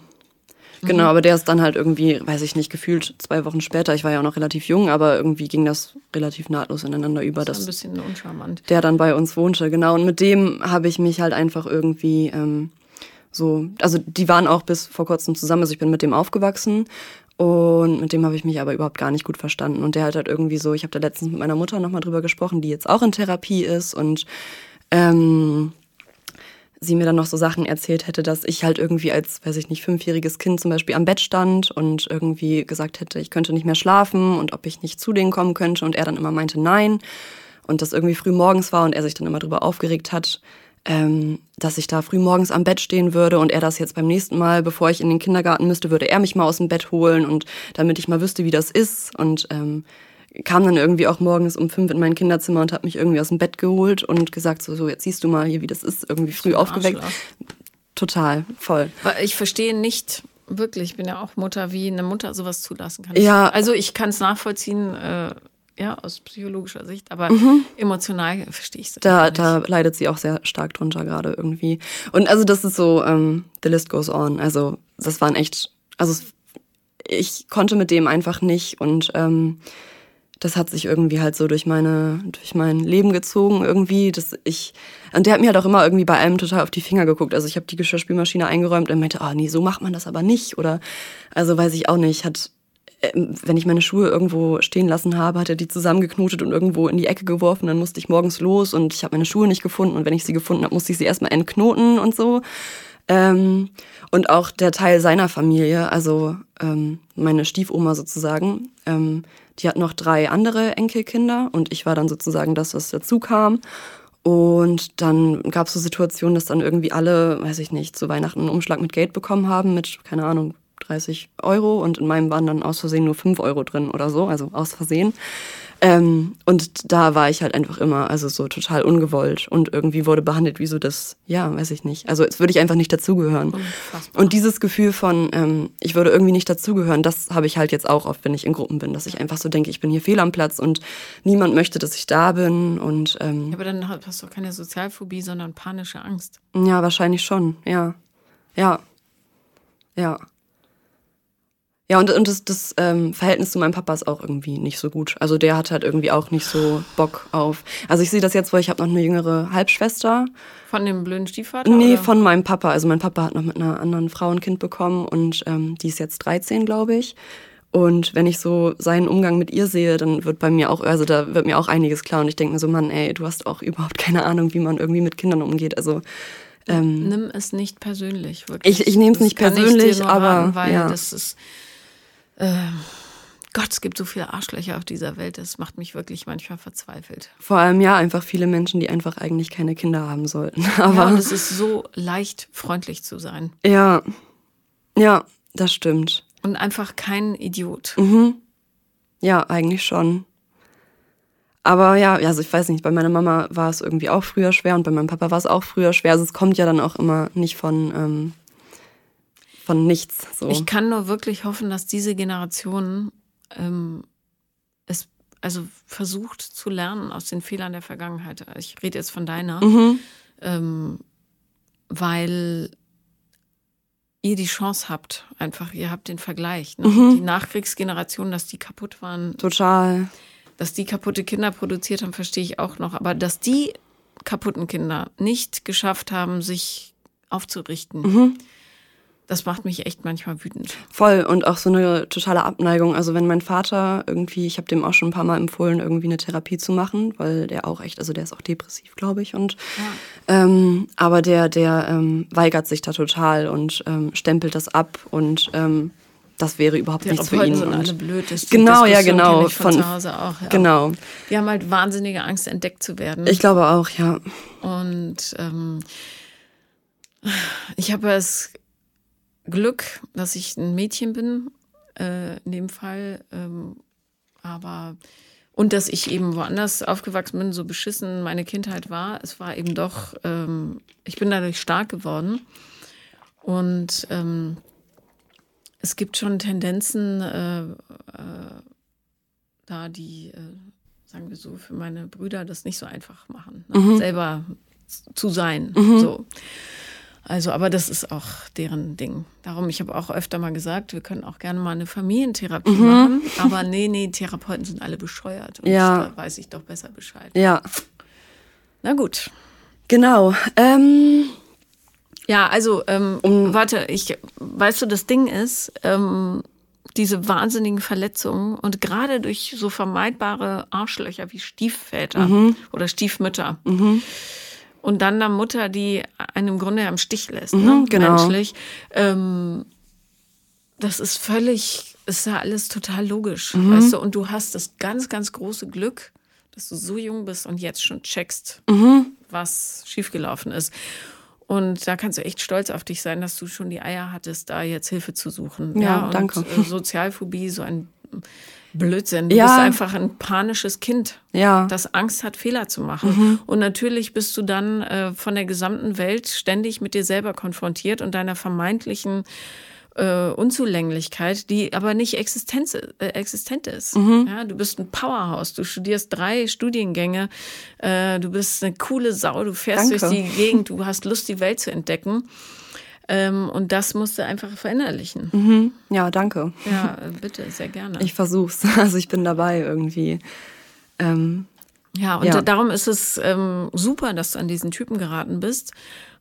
Genau, mhm. aber der ist dann halt irgendwie, weiß ich nicht, gefühlt zwei Wochen später, ich war ja auch noch relativ jung, aber irgendwie ging das relativ nahtlos ineinander über. Das ist ein bisschen uncharmant. Der dann bei uns wohnte, genau. Und mit dem habe ich mich halt einfach irgendwie ähm, so, also die waren auch bis vor kurzem zusammen, also ich bin mit dem aufgewachsen und mit dem habe ich mich aber überhaupt gar nicht gut verstanden. Und der hat halt irgendwie so, ich habe da letztens mit meiner Mutter nochmal drüber gesprochen, die jetzt auch in Therapie ist und ähm, sie mir dann noch so Sachen erzählt hätte, dass ich halt irgendwie als, weiß ich nicht, fünfjähriges Kind zum Beispiel am Bett stand und irgendwie gesagt hätte, ich könnte nicht mehr schlafen und ob ich nicht zu denen kommen könnte. Und er dann immer meinte nein. Und das irgendwie früh morgens war und er sich dann immer darüber aufgeregt hat, ähm, dass ich da früh morgens am Bett stehen würde und er das jetzt beim nächsten Mal, bevor ich in den Kindergarten müsste, würde er mich mal aus dem Bett holen und damit ich mal wüsste, wie das ist. Und ähm, kam dann irgendwie auch morgens um fünf in mein Kinderzimmer und hat mich irgendwie aus dem Bett geholt und gesagt, so, so jetzt siehst du mal hier, wie das ist, irgendwie früh aufgeweckt. Total, voll. Ich verstehe nicht wirklich, ich bin ja auch Mutter, wie eine Mutter sowas zulassen kann. Ja. Also ich kann es nachvollziehen, äh, ja, aus psychologischer Sicht, aber mhm. emotional verstehe ich es. Da, da leidet sie auch sehr stark drunter gerade irgendwie. Und also das ist so, ähm, the list goes on. Also das waren echt, also ich konnte mit dem einfach nicht und ähm, das hat sich irgendwie halt so durch meine, durch mein Leben gezogen irgendwie, dass ich, und der hat mir halt auch immer irgendwie bei allem total auf die Finger geguckt. Also ich habe die Geschirrspülmaschine eingeräumt und meinte, oh nee, so macht man das aber nicht oder, also weiß ich auch nicht, hat, ähm, wenn ich meine Schuhe irgendwo stehen lassen habe, hat er die zusammengeknotet und irgendwo in die Ecke geworfen. Dann musste ich morgens los und ich habe meine Schuhe nicht gefunden. Und wenn ich sie gefunden habe, musste ich sie erstmal entknoten und so. Ähm, und auch der Teil seiner Familie, also ähm, meine Stiefoma sozusagen, ähm, die hat noch drei andere Enkelkinder und ich war dann sozusagen das, was dazu kam. Und dann gab es so Situationen, dass dann irgendwie alle, weiß ich nicht, zu Weihnachten einen Umschlag mit Geld bekommen haben, mit, keine Ahnung, 30 Euro und in meinem waren dann aus Versehen nur 5 Euro drin oder so, also aus Versehen. Ähm, und da war ich halt einfach immer, also so total ungewollt und irgendwie wurde behandelt wie so das, ja, weiß ich nicht. Also es würde ich einfach nicht dazugehören. Und dieses Gefühl von, ähm, ich würde irgendwie nicht dazugehören, das habe ich halt jetzt auch oft, wenn ich in Gruppen bin, dass ich einfach so denke, ich bin hier fehl am Platz und niemand möchte, dass ich da bin und. Ähm, ja, aber dann hast du keine Sozialphobie, sondern panische Angst. Ja, wahrscheinlich schon, ja. Ja. Ja. Ja, und, und das, das ähm, Verhältnis zu meinem Papa ist auch irgendwie nicht so gut. Also der hat halt irgendwie auch nicht so Bock auf. Also ich sehe das jetzt, weil ich habe noch eine jüngere Halbschwester. Von dem blöden Stiefvater? Nee, oder? von meinem Papa. Also mein Papa hat noch mit einer anderen Frau ein Kind bekommen und ähm, die ist jetzt 13, glaube ich. Und wenn ich so seinen Umgang mit ihr sehe, dann wird bei mir auch, also da wird mir auch einiges klar. Und ich denke mir so, Mann, ey, du hast auch überhaupt keine Ahnung, wie man irgendwie mit Kindern umgeht. Also ähm, nimm es nicht persönlich, wirklich. Ich, ich nehme es nicht persönlich, aber raten, weil ja. das ist äh, Gott, es gibt so viele Arschlöcher auf dieser Welt, das macht mich wirklich manchmal verzweifelt. Vor allem ja, einfach viele Menschen, die einfach eigentlich keine Kinder haben sollten. [LAUGHS] Aber ja, und es ist so leicht, freundlich zu sein. Ja, ja, das stimmt. Und einfach kein Idiot. Mhm. Ja, eigentlich schon. Aber ja, also ich weiß nicht, bei meiner Mama war es irgendwie auch früher schwer und bei meinem Papa war es auch früher schwer. Also es kommt ja dann auch immer nicht von ähm, von nichts. So. Ich kann nur wirklich hoffen, dass diese Generation ähm, es also versucht zu lernen aus den Fehlern der Vergangenheit. Ich rede jetzt von deiner, mhm. ähm, weil ihr die Chance habt, einfach, ihr habt den Vergleich. Ne? Mhm. Die Nachkriegsgeneration, dass die kaputt waren. Total. Dass die kaputte Kinder produziert haben, verstehe ich auch noch. Aber dass die kaputten Kinder nicht geschafft haben, sich aufzurichten. Mhm das macht mich echt manchmal wütend. Voll und auch so eine totale Abneigung. Also wenn mein Vater irgendwie, ich habe dem auch schon ein paar Mal empfohlen, irgendwie eine Therapie zu machen, weil der auch echt, also der ist auch depressiv, glaube ich. Und ja. ähm, aber der, der ähm, weigert sich da total und ähm, stempelt das ab und ähm, das wäre überhaupt die nichts für ihn. Sind alle blöd. Das genau, ja, genau. Von, von zu Hause auch. Ja. Genau. Die haben halt wahnsinnige Angst, entdeckt zu werden. Ich glaube auch, ja. Und ähm, ich habe es Glück, dass ich ein Mädchen bin, äh, in dem Fall. Ähm, aber und dass ich eben woanders aufgewachsen bin, so beschissen meine Kindheit war. Es war eben doch, ähm, ich bin dadurch stark geworden. Und ähm, es gibt schon Tendenzen äh, äh, da, die, äh, sagen wir so, für meine Brüder das nicht so einfach machen, ne? mhm. selber zu sein. Mhm. So. Also, aber das ist auch deren Ding. Darum, ich habe auch öfter mal gesagt, wir können auch gerne mal eine Familientherapie mhm. machen. Aber nee, nee, Therapeuten sind alle bescheuert. Und ja. da weiß ich doch besser Bescheid. Ja. Na gut. Genau. Ähm, ja, also, ähm, um, warte, ich, weißt du, das Ding ist, ähm, diese wahnsinnigen Verletzungen und gerade durch so vermeidbare Arschlöcher wie Stiefväter mhm. oder Stiefmütter. Mhm Und dann eine Mutter, die einen im Grunde am Stich lässt, Mhm, ne? genau. menschlich. Ähm, das ist völlig, ist ja alles total logisch, Mhm. weißt du? Und du hast das ganz, ganz große Glück, dass du so jung bist und jetzt schon checkst, Mhm. was schiefgelaufen ist. Und da kannst du echt stolz auf dich sein, dass du schon die Eier hattest, da jetzt Hilfe zu suchen. Ja, und, danke. Äh, Sozialphobie, so ein Blödsinn. Du Ja. bist einfach ein panisches Kind Ja. das Angst hat, Fehler zu machen. Mhm. Und natürlich bist du dann äh, von der gesamten Welt ständig mit dir selber konfrontiert und deiner vermeintlichen äh, Unzulänglichkeit, die aber nicht Existenz, äh, existent ist. Mhm. Ja, du bist ein Powerhouse, du studierst drei Studiengänge, äh, du bist eine coole Sau, du fährst Danke. durch die Gegend, du hast Lust, die Welt zu entdecken. Ähm, und das musst du einfach verinnerlichen. Mhm. Ja, danke. Ja, äh, bitte, sehr gerne. Ich versuch's. [LAUGHS] Also ich bin dabei irgendwie. Ähm, Ja, und Ja. darum ist es ähm, super, dass du an diesen Typen geraten bist,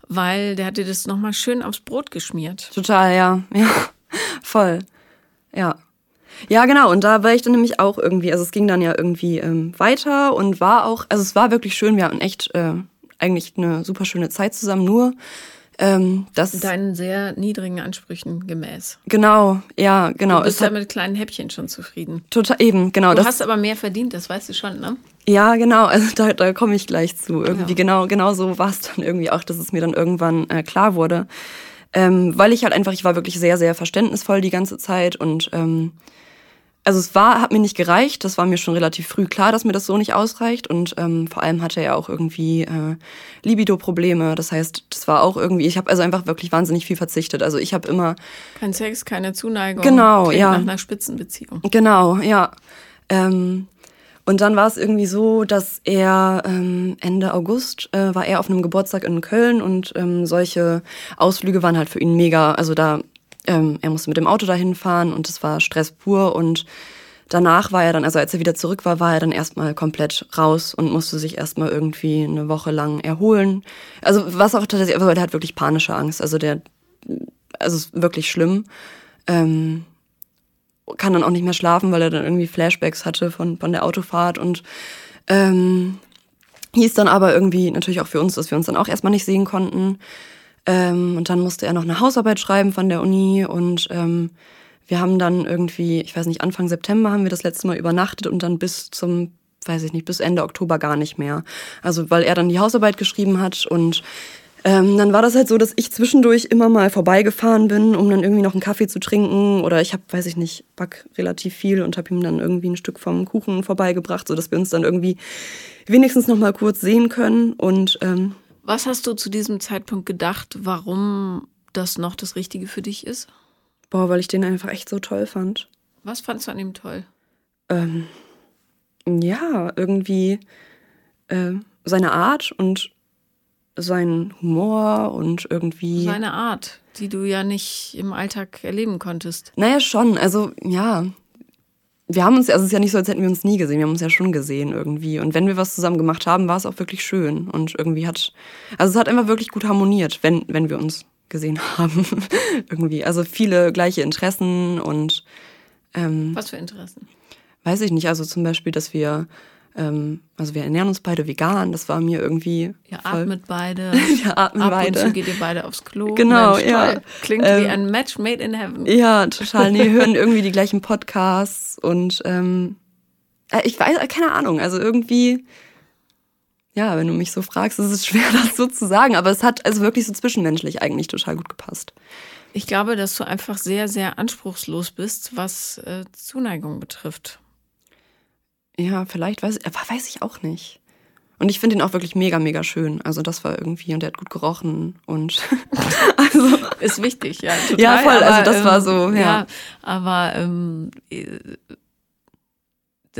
weil der hat dir das nochmal schön aufs Brot geschmiert. total, ja. [LAUGHS] Ja. Voll. Ja. Ja, genau. Und da war ich dann nämlich auch irgendwie, also es ging dann ja irgendwie ähm, weiter und war auch, also es war wirklich schön. Wir hatten echt äh, eigentlich eine super schöne Zeit zusammen. Nur, ähm, das Deinen sehr niedrigen Ansprüchen gemäß. genau, ja, genau. Du bist Es ja mit kleinen Häppchen schon zufrieden. total eben, genau. Du das, hast aber mehr verdient, das weißt du schon, ne? Ja, genau, also da, da komme ich gleich zu. Irgendwie Ja. genau, genau so war es dann irgendwie auch, dass es mir dann irgendwann äh, klar wurde. Ähm, weil ich halt einfach, ich war wirklich sehr, sehr verständnisvoll die ganze Zeit und ähm, also es war, hat mir nicht gereicht, das war mir schon relativ früh klar, dass mir das so nicht ausreicht und ähm, vor allem hatte er auch irgendwie äh, Libido-Probleme, das heißt, das war auch irgendwie, ich habe also einfach wirklich wahnsinnig viel verzichtet. Also ich habe immer Kein Sex, keine Zuneigung. Genau, Klingt ja. nach einer Spitzenbeziehung. Genau, ja. Ähm, und dann war es irgendwie so, dass er ähm, Ende August äh, war er auf einem Geburtstag in Köln und ähm, solche Ausflüge waren halt für ihn mega. Also da, ähm, er musste mit dem Auto dahin fahren und es war Stress pur und danach war er dann, also als er wieder zurück war, war er dann erstmal komplett raus und musste sich erstmal irgendwie eine Woche lang erholen. Also was auch tatsächlich, aber der hat wirklich panische Angst. Also der, also ist wirklich schlimm. Ähm, kann dann auch nicht mehr schlafen, weil er dann irgendwie Flashbacks hatte von, von der Autofahrt und ähm, hieß dann aber irgendwie natürlich auch für uns, dass wir uns dann auch erstmal nicht sehen konnten. Ähm, und dann musste er noch eine Hausarbeit schreiben von der Uni und ähm, wir haben dann irgendwie, ich weiß nicht, Anfang September haben wir das letzte Mal übernachtet und dann bis zum, weiß ich nicht, bis Ende Oktober gar nicht mehr. Also weil er dann die Hausarbeit geschrieben hat und ähm, dann war das halt so, dass ich zwischendurch immer mal vorbeigefahren bin, um dann irgendwie noch einen Kaffee zu trinken. Oder ich habe, weiß ich nicht, back relativ viel und habe ihm dann irgendwie ein Stück vom Kuchen vorbeigebracht, sodass wir uns dann irgendwie wenigstens noch mal kurz sehen können. Und ähm, Was hast du zu diesem Zeitpunkt gedacht, warum das noch das Richtige für dich ist? boah, weil ich den einfach echt so toll fand. Was fandst du an ihm toll? Ähm, ja, irgendwie äh, seine Art und sein Humor und irgendwie. Seine Art, die du ja nicht im Alltag erleben konntest. Naja, schon. Also, ja. Wir haben uns, also es ist ja nicht so, als hätten wir uns nie gesehen. Wir haben uns ja schon gesehen irgendwie. Und wenn wir was zusammen gemacht haben, war es auch wirklich schön. Und irgendwie hat, also es hat einfach wirklich gut harmoniert, wenn, wenn wir uns gesehen [LAUGHS] haben. irgendwie. Also viele gleiche Interessen und, ähm, Was für Interessen? weiß ich nicht, also zum Beispiel, dass wir, ähm, also wir ernähren uns beide vegan. Das war mir irgendwie. Ihr voll- atmet beide. [LAUGHS] Wir atmen Ab beide. und zu geht ihr beide aufs Klo. Genau, Mensch, ja. toll. Klingt Ähm, wie ein Match made in heaven. Ja, total. Nee, hören [LAUGHS] irgendwie die gleichen Podcasts und ähm, äh, ich weiß, keine Ahnung, also irgendwie, ja, wenn du mich so fragst, ist es schwer, [LAUGHS] das so zu sagen, aber es hat also wirklich so zwischenmenschlich eigentlich total gut gepasst. Ich glaube, dass du einfach sehr, sehr anspruchslos bist, was äh, Zuneigung betrifft. Ja, vielleicht weiß ich, aber weiß ich auch nicht. Und ich finde ihn auch wirklich mega, mega schön. Also das war irgendwie, und er hat gut gerochen und [LAUGHS] also Ist wichtig, ja. [LAUGHS] Total, Ja, voll, also das ähm, war so, ja. aber ähm, äh,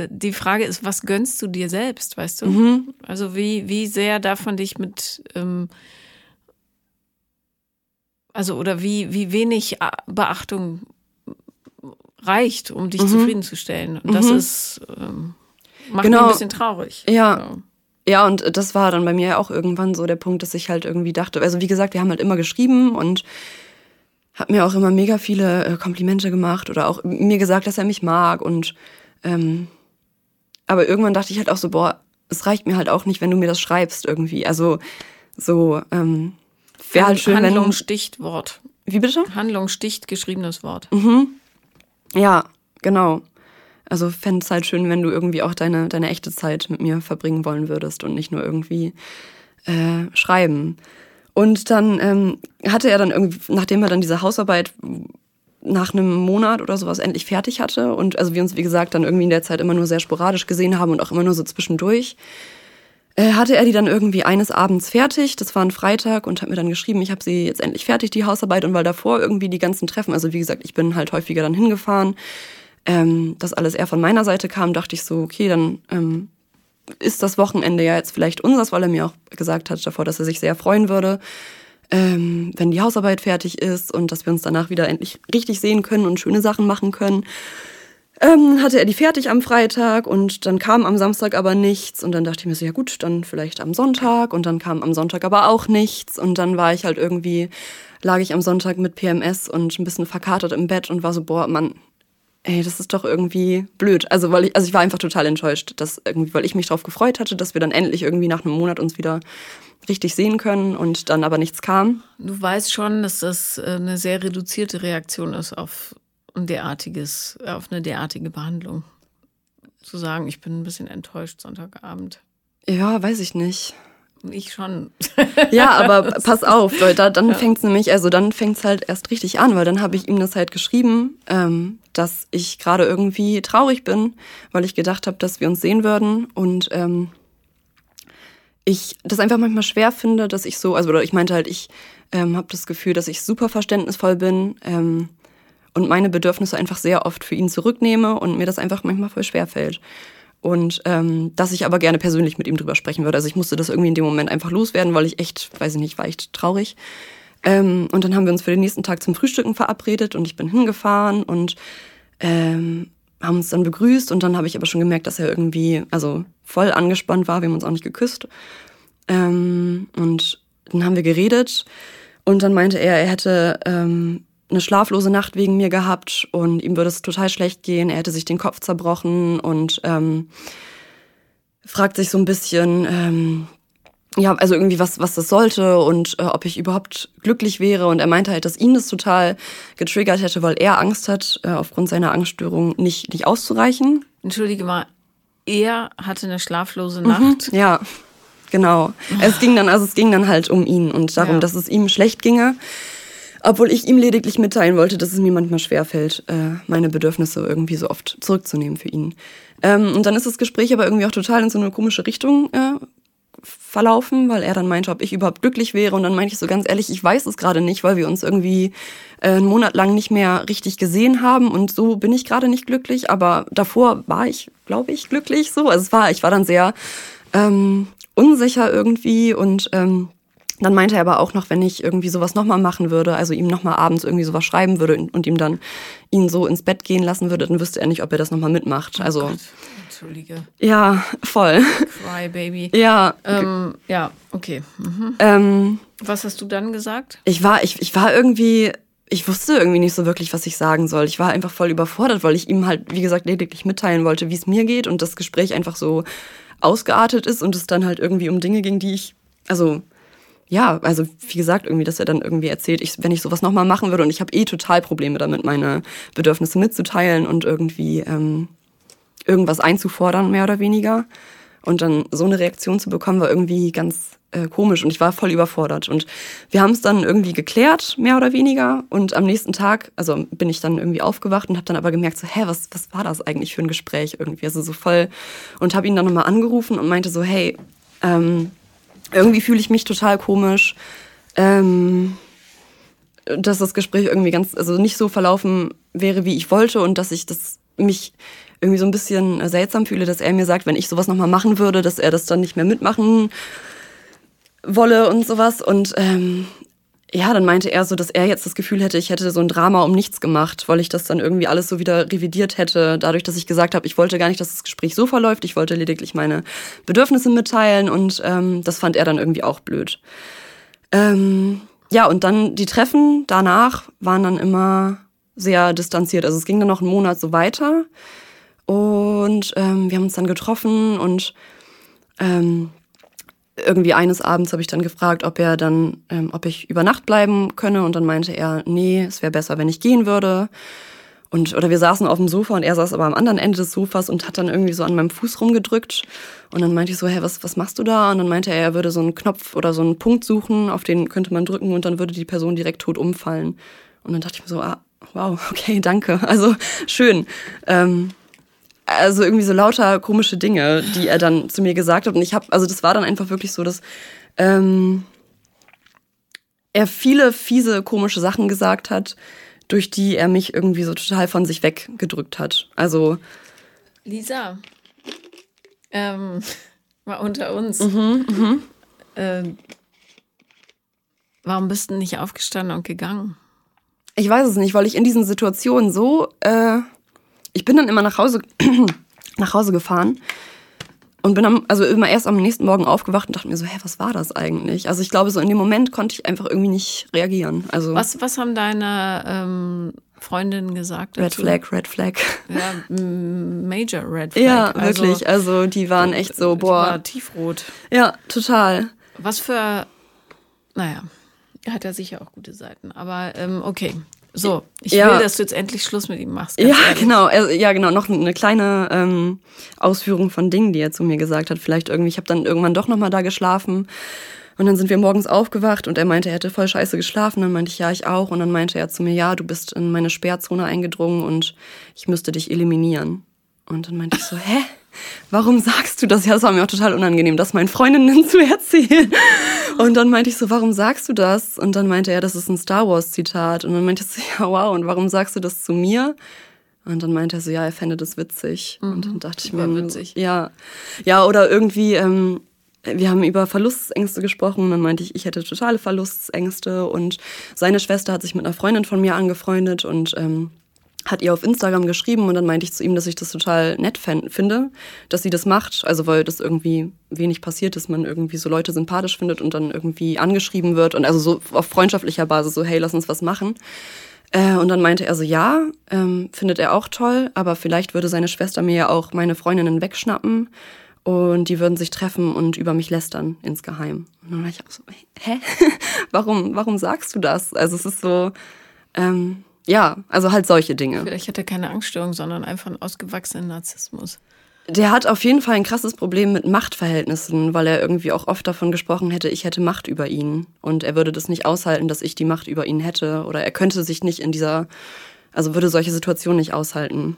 die Frage ist, was gönnst du dir selbst, weißt du? Mhm. Also wie, wie sehr darf man dich mit, ähm, also oder wie, wie wenig A- Beachtung reicht, um dich Mhm. zufriedenzustellen. Und das Mhm. ist, ähm, macht Genau. mich ein bisschen traurig. Ja. So. Ja, und das war dann bei mir auch irgendwann so der Punkt, dass ich halt irgendwie dachte, also wie gesagt, wir haben halt immer geschrieben und hat mir auch immer mega viele äh, Komplimente gemacht oder auch mir gesagt, dass er mich mag und ähm, aber irgendwann dachte ich halt auch so, boah, es reicht mir halt auch nicht, wenn du mir das schreibst irgendwie. Also so, ähm, wäre halt schön, Handlung wenn. sticht Wort. Wie bitte? Handlung sticht geschriebenes Wort. Ja, genau. Also fände es halt schön, wenn du irgendwie auch deine, deine echte Zeit mit mir verbringen wollen würdest und nicht nur irgendwie äh, schreiben. Und dann ähm, hatte er dann irgendwie, nachdem er dann diese Hausarbeit nach einem Monat oder sowas endlich fertig hatte und also wir uns, wie gesagt, dann irgendwie in der Zeit immer nur sehr sporadisch gesehen haben und auch immer nur so zwischendurch, äh, hatte er die dann irgendwie eines Abends fertig. Das war ein Freitag und hat mir dann geschrieben, ich habe sie jetzt endlich fertig, die Hausarbeit. Und weil davor irgendwie die ganzen Treffen, also wie gesagt, ich bin halt häufiger dann hingefahren, ähm, das alles eher von meiner Seite kam, dachte ich so, okay, dann ähm, ist das Wochenende ja jetzt vielleicht unseres, weil er mir auch gesagt hat davor, dass er sich sehr freuen würde, ähm, wenn die Hausarbeit fertig ist und dass wir uns danach wieder endlich richtig sehen können und schöne Sachen machen können. Ähm, hatte er die fertig am Freitag und dann kam am Samstag aber nichts und dann dachte ich mir so, ja gut, dann vielleicht am Sonntag und dann kam am Sonntag aber auch nichts und dann war ich halt irgendwie, lag ich am Sonntag mit PMS und ein bisschen verkatert im Bett und war so, boah, Mann, ey, das ist doch irgendwie blöd. Also weil ich, also ich war einfach total enttäuscht, dass irgendwie, weil ich mich darauf gefreut hatte, dass wir dann endlich irgendwie nach einem Monat uns wieder richtig sehen können und dann aber nichts kam. Du weißt schon, dass das äh, eine sehr reduzierte Reaktion ist auf ein derartiges, auf eine derartige Behandlung. Zu sagen, ich bin ein bisschen enttäuscht Sonntagabend. Ja, weiß ich nicht. Ich schon. Ja, aber [LAUGHS] pass auf, Leute, dann fängt's nämlich, also dann fängt's halt erst richtig an, weil dann habe ich ihm das halt geschrieben, ähm, dass ich gerade irgendwie traurig bin, weil ich gedacht habe, dass wir uns sehen würden und ähm, ich das einfach manchmal schwer finde, dass ich so, also oder ich meinte halt, ich ähm, habe das Gefühl, dass ich super verständnisvoll bin ähm, und meine Bedürfnisse einfach sehr oft für ihn zurücknehme und mir das einfach manchmal voll schwer fällt. Und ähm, dass ich aber gerne persönlich mit ihm drüber sprechen würde. Also ich musste das irgendwie in dem Moment einfach loswerden, weil ich echt, weiß ich nicht, war echt traurig. Ähm, und dann haben wir uns für den nächsten Tag zum Frühstücken verabredet und ich bin hingefahren und ähm, haben uns dann begrüßt und dann habe ich aber schon gemerkt, dass er irgendwie, also voll angespannt war. Wir haben uns auch nicht geküsst. Ähm, und dann haben wir geredet und dann meinte er, er hätte ähm, eine schlaflose Nacht wegen mir gehabt und ihm würde es total schlecht gehen. Er hätte sich den Kopf zerbrochen und ähm, fragt sich so ein bisschen, ähm, ja, also irgendwie was, was das sollte und äh, ob ich überhaupt glücklich wäre. Und er meinte halt, dass ihn das total getriggert hätte, weil er Angst hat, äh, aufgrund seiner Angststörung nicht, nicht auszureichen. Entschuldige mal, er hatte eine schlaflose Nacht. Ja, genau. Es ging dann, also es ging dann halt um ihn und darum, Ja. dass es ihm schlecht ginge. Obwohl ich ihm lediglich mitteilen wollte, dass es mir manchmal schwerfällt, äh, meine Bedürfnisse irgendwie so oft zurückzunehmen für ihn. Ähm, und dann ist das Gespräch aber irgendwie auch total in so eine komische Richtung äh, verlaufen, weil er dann meinte, ob ich überhaupt glücklich wäre. Und dann meinte ich so ganz ehrlich, ich weiß es gerade nicht, weil wir uns irgendwie äh, einen Monat lang nicht mehr richtig gesehen haben. Und so bin ich gerade nicht glücklich. Aber davor war ich, glaube ich, glücklich so. Also es war, ich war dann sehr ähm, unsicher irgendwie und ähm, dann meinte er aber auch noch, wenn ich irgendwie sowas nochmal machen würde, also ihm nochmal abends irgendwie sowas schreiben würde und, ihm dann ihn so ins Bett gehen lassen würde, dann wüsste er nicht, ob er das nochmal mitmacht. Also Gott, Entschuldige. ja, voll. Cry, Baby. [LAUGHS] ja. Ähm, ja, okay. Mhm. Ähm, Was hast du dann gesagt? ich war, ich, ich war irgendwie, ich wusste irgendwie nicht so wirklich, was ich sagen soll. Ich war einfach voll überfordert, weil ich ihm halt, wie gesagt, lediglich mitteilen wollte, wie es mir geht und das Gespräch einfach so ausgeartet ist und es dann halt irgendwie um Dinge ging, die ich, also ja, also wie gesagt, irgendwie, dass er dann irgendwie erzählt, ich, wenn ich sowas nochmal machen würde und ich habe eh total Probleme damit, meine Bedürfnisse mitzuteilen und irgendwie ähm, irgendwas einzufordern, mehr oder weniger. Und dann so eine Reaktion zu bekommen, war irgendwie ganz äh, komisch und ich war voll überfordert. Und wir haben es dann irgendwie geklärt, mehr oder weniger. Und am nächsten Tag, also bin ich dann irgendwie aufgewacht und habe dann aber gemerkt, so, hä, was, was war das eigentlich für ein Gespräch irgendwie? Also so voll. Und habe ihn dann nochmal angerufen und meinte so, hey, ähm, irgendwie fühle ich mich total komisch. Ähm, dass das Gespräch irgendwie ganz, also nicht so verlaufen wäre, wie ich wollte und dass ich das mich irgendwie so ein bisschen seltsam fühle, dass er mir sagt, wenn ich sowas nochmal machen würde, dass er das dann nicht mehr mitmachen wolle und sowas. Und ähm, ja, dann meinte er so, dass er jetzt das Gefühl hätte, ich hätte so ein Drama um nichts gemacht, weil ich das dann irgendwie alles so wieder revidiert hätte, dadurch, dass ich gesagt habe, ich wollte gar nicht, dass das Gespräch so verläuft, ich wollte lediglich meine Bedürfnisse mitteilen und ähm, das fand er dann irgendwie auch blöd. Ähm, ja, und dann die Treffen danach waren dann immer sehr distanziert. Also es ging dann noch einen Monat so weiter. Und ähm, wir haben uns dann getroffen und ähm, irgendwie eines Abends habe ich dann gefragt, ob er dann, ähm, ob ich über Nacht bleiben könne. Und dann meinte er, nee, es wäre besser, wenn ich gehen würde. Und, oder wir saßen auf dem Sofa und er saß aber am anderen Ende des Sofas und hat dann irgendwie so an meinem Fuß rumgedrückt. Und dann meinte ich so, hä, was, was machst du da? Und dann meinte er, er würde so einen Knopf oder so einen Punkt suchen, auf den könnte man drücken und dann würde die Person direkt tot umfallen. Und dann dachte ich mir so, ah, wow, [LAUGHS] okay, danke. Also schön. Ähm, also irgendwie so lauter komische Dinge, die er dann zu mir gesagt hat. Und ich habe, also das war dann einfach wirklich so, dass ähm, er viele fiese, komische Sachen gesagt hat durch die er mich irgendwie so total von sich weggedrückt hat. Also. Lisa, ähm, mal unter uns. Mhm, mh. ähm, warum bist du nicht aufgestanden und gegangen? Ich weiß es nicht, weil ich in diesen Situationen so, äh, ich bin dann immer nach Hause, [CLEARS THROAT] nach Hause gefahren und bin am, also immer erst am nächsten Morgen aufgewacht und dachte mir so, hä, was war das eigentlich? Also ich glaube, so in dem Moment konnte ich einfach irgendwie nicht reagieren. Also was, was haben deine ähm, Freundinnen gesagt? Red dazu? Flag, Red Flag. Ja, Major Red Flag. Ja, also, wirklich. Also die waren echt so, boah. War tiefrot. Ja, total. Was für, naja, hat ja sicher auch gute Seiten. Aber ähm, okay, so, ich ja. will, dass du jetzt endlich Schluss mit ihm machst. Ja, ehrlich. genau. Ja, genau. Noch eine kleine ähm, Ausführung von Dingen, die er zu mir gesagt hat. Vielleicht irgendwie, ich habe dann irgendwann doch nochmal da geschlafen. Und dann sind wir morgens aufgewacht und er meinte, er hätte voll scheiße geschlafen. Dann meinte ich, ja, ich auch. Und dann meinte er zu mir, ja, du bist in meine Sperrzone eingedrungen und ich müsste dich eliminieren. Und dann meinte ich so, hä? warum sagst du das? Ja, das war mir auch total unangenehm, das meinen Freundinnen [LAUGHS] zu erzählen. Und dann meinte ich so, warum sagst du das? Und dann meinte er, das ist ein Star Wars Zitat. Und dann meinte ich so, [LAUGHS] ja, wow, und warum sagst du das zu mir? Und dann meinte er so, ja, er fände das witzig. Mhm. Und dann dachte ich mir, witzig. ja, ja, oder irgendwie, ähm, wir haben über Verlustängste gesprochen. Und dann meinte ich, ich hätte totale Verlustängste. Und seine Schwester hat sich mit einer Freundin von mir angefreundet und ähm, hat ihr auf Instagram geschrieben und dann meinte ich zu ihm, dass ich das total nett finde, dass sie das macht. Also weil das irgendwie wenig passiert, dass man irgendwie so Leute sympathisch findet und dann irgendwie angeschrieben wird und also so auf freundschaftlicher Basis so, hey, lass uns was machen. Äh, und dann meinte er so, ja, ähm, findet er auch toll, aber vielleicht würde seine Schwester mir ja auch meine Freundinnen wegschnappen und die würden sich treffen und über mich lästern insgeheim. Und dann war ich auch so, hä? [LAUGHS] warum, warum sagst du das? Also es ist so, ähm, ja, also halt solche Dinge. Vielleicht hat er keine Angststörung, sondern einfach einen ausgewachsenen Narzissmus. Der hat auf jeden Fall ein krasses Problem mit Machtverhältnissen, weil er irgendwie auch oft davon gesprochen hätte, ich hätte Macht über ihn. Und er würde das nicht aushalten, dass ich die Macht über ihn hätte. Oder er könnte sich nicht in dieser, also würde solche Situationen nicht aushalten.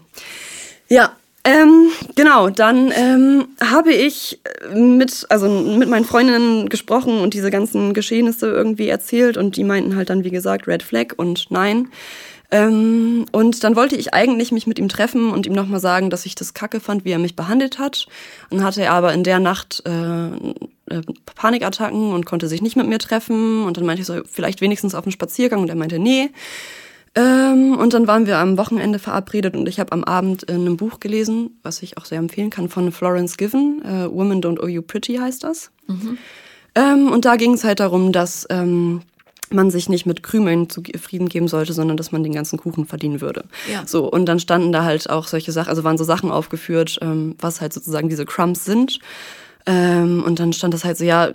Ja, ähm, genau, dann ähm, habe ich mit, also mit meinen Freundinnen gesprochen und diese ganzen Geschehnisse irgendwie erzählt und die meinten halt dann, wie gesagt, Red Flag und nein. Ähm, und dann wollte ich eigentlich mich mit ihm treffen und ihm nochmal sagen, dass ich das kacke fand, wie er mich behandelt hat. Dann hatte er aber in der Nacht äh, äh, Panikattacken und konnte sich nicht mit mir treffen. Und dann meinte ich so, vielleicht wenigstens auf einen Spaziergang. Und er meinte, nee. Ähm, und dann waren wir am Wochenende verabredet und ich habe am Abend in einem Buch gelesen, was ich auch sehr empfehlen kann, von Florence Given. Äh, Women Don't Owe You Pretty heißt das. Mhm. Ähm, und da ging es halt darum, dass ähm, man sich nicht mit Krümeln zufrieden geben sollte, sondern dass man den ganzen Kuchen verdienen würde. Ja. So, und dann standen da halt auch solche Sachen, also waren so Sachen aufgeführt, ähm, was halt sozusagen diese Crumbs sind. Ähm, und dann stand das halt so, ja,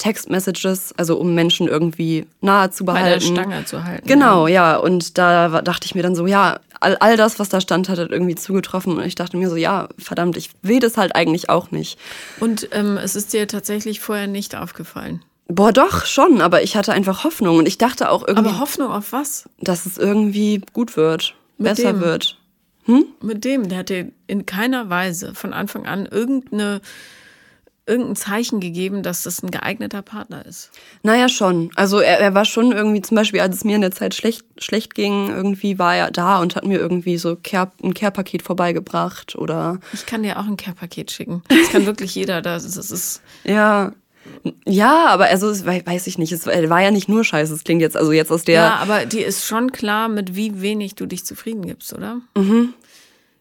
Text-Messages, also um Menschen irgendwie nahe zu behalten. Bei der Stange zu halten. Genau, ja. ja. Und da dachte ich mir dann so, ja, all, all das, was da stand, hat halt irgendwie zugetroffen. Und ich dachte mir so, ja, verdammt, ich will das halt eigentlich auch nicht. Und ähm, es ist dir tatsächlich vorher nicht aufgefallen? Boah, doch, schon, aber ich hatte einfach Hoffnung und ich dachte auch irgendwie. Aber Hoffnung auf was? Dass es irgendwie gut wird, Mit besser dem? wird. Hm? Mit dem, der hat dir in keiner Weise von Anfang an irgendeine irgendein Zeichen gegeben, dass das ein geeigneter Partner ist? Naja, schon. Also er, er war schon irgendwie, zum Beispiel, als es mir in der Zeit schlecht, schlecht ging, irgendwie war er da und hat mir irgendwie so Care, ein Care-Paket vorbeigebracht oder. Ich kann dir auch ein Care-Paket schicken. Das kann wirklich jeder. Das das ist [LAUGHS] ja, ja, aber also weiß ich nicht, es war ja nicht nur Scheiße, es klingt jetzt also jetzt aus der Ja, aber die ist schon klar, mit wie wenig du dich zufrieden gibst, oder? Mhm.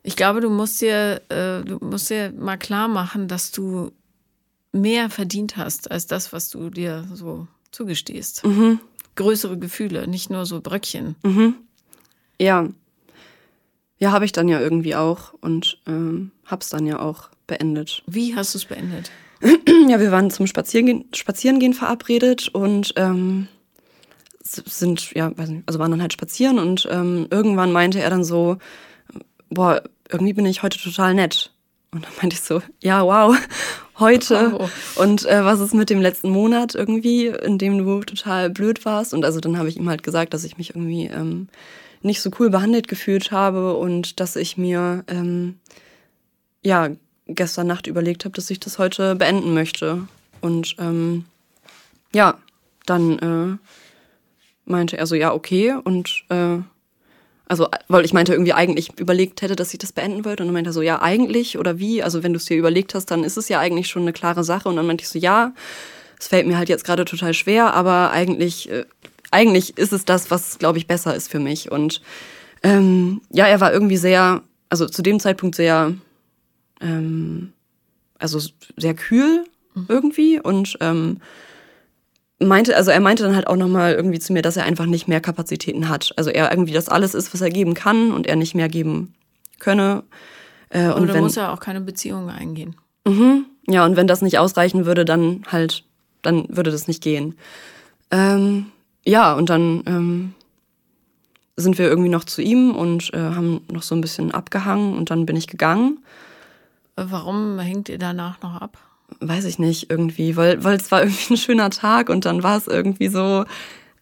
Ich glaube, du musst dir äh, du musst dir mal klar machen, dass du mehr verdient hast als das, was du dir so zugestehst. Mhm. Größere Gefühle, nicht nur so Bröckchen. Mhm. Ja. Ja, habe ich dann ja irgendwie auch und ähm, hab's dann ja auch beendet. Wie hast du es beendet? [CLEARS THROAT] ja, wir waren zum Spazierengehen, Spazierengehen verabredet und ähm, sind, ja, weiß nicht, also waren dann halt spazieren und ähm, irgendwann meinte er dann so, boah, irgendwie bin ich heute total nett. Und dann meinte ich so, ja, wow, [LAUGHS] heute. Oh. Und äh, was ist mit dem letzten Monat irgendwie, in dem du total blöd warst? Und also dann habe ich ihm halt gesagt, dass ich mich irgendwie ähm, nicht so cool behandelt gefühlt habe und dass ich mir ähm, ja gestern Nacht überlegt habe, dass ich das heute beenden möchte. Und ähm, ja, dann äh, meinte er so, ja, okay. Und äh, also, weil ich meinte irgendwie eigentlich überlegt hätte, dass ich das beenden wollte. Und dann meinte er so, ja, eigentlich oder wie? Also, wenn du es dir überlegt hast, dann ist es ja eigentlich schon eine klare Sache. Und dann meinte ich so, ja, es fällt mir halt jetzt gerade total schwer, aber eigentlich, äh, eigentlich ist es das, was, glaube ich, besser ist für mich. Und ähm, ja, er war irgendwie sehr, also zu dem Zeitpunkt sehr ähm, also sehr kühl mhm. irgendwie und ähm, meinte, also er meinte dann halt auch nochmal irgendwie zu mir, dass er einfach nicht mehr Kapazitäten hat. Also er irgendwie das alles ist, was er geben kann und er nicht mehr geben könne. Äh, und Oder wenn, muss er auch keine Beziehungen eingehen. Mhm, ja, und wenn das nicht ausreichen würde, dann halt, dann würde das nicht gehen. Ähm, ja, und dann ähm, sind wir irgendwie noch zu ihm und äh, haben noch so ein bisschen abgehangen und dann bin ich gegangen. Warum hängt ihr danach noch ab? Weiß ich nicht, irgendwie, weil, weil es war irgendwie [LAUGHS] ein schöner Tag und dann war es irgendwie so,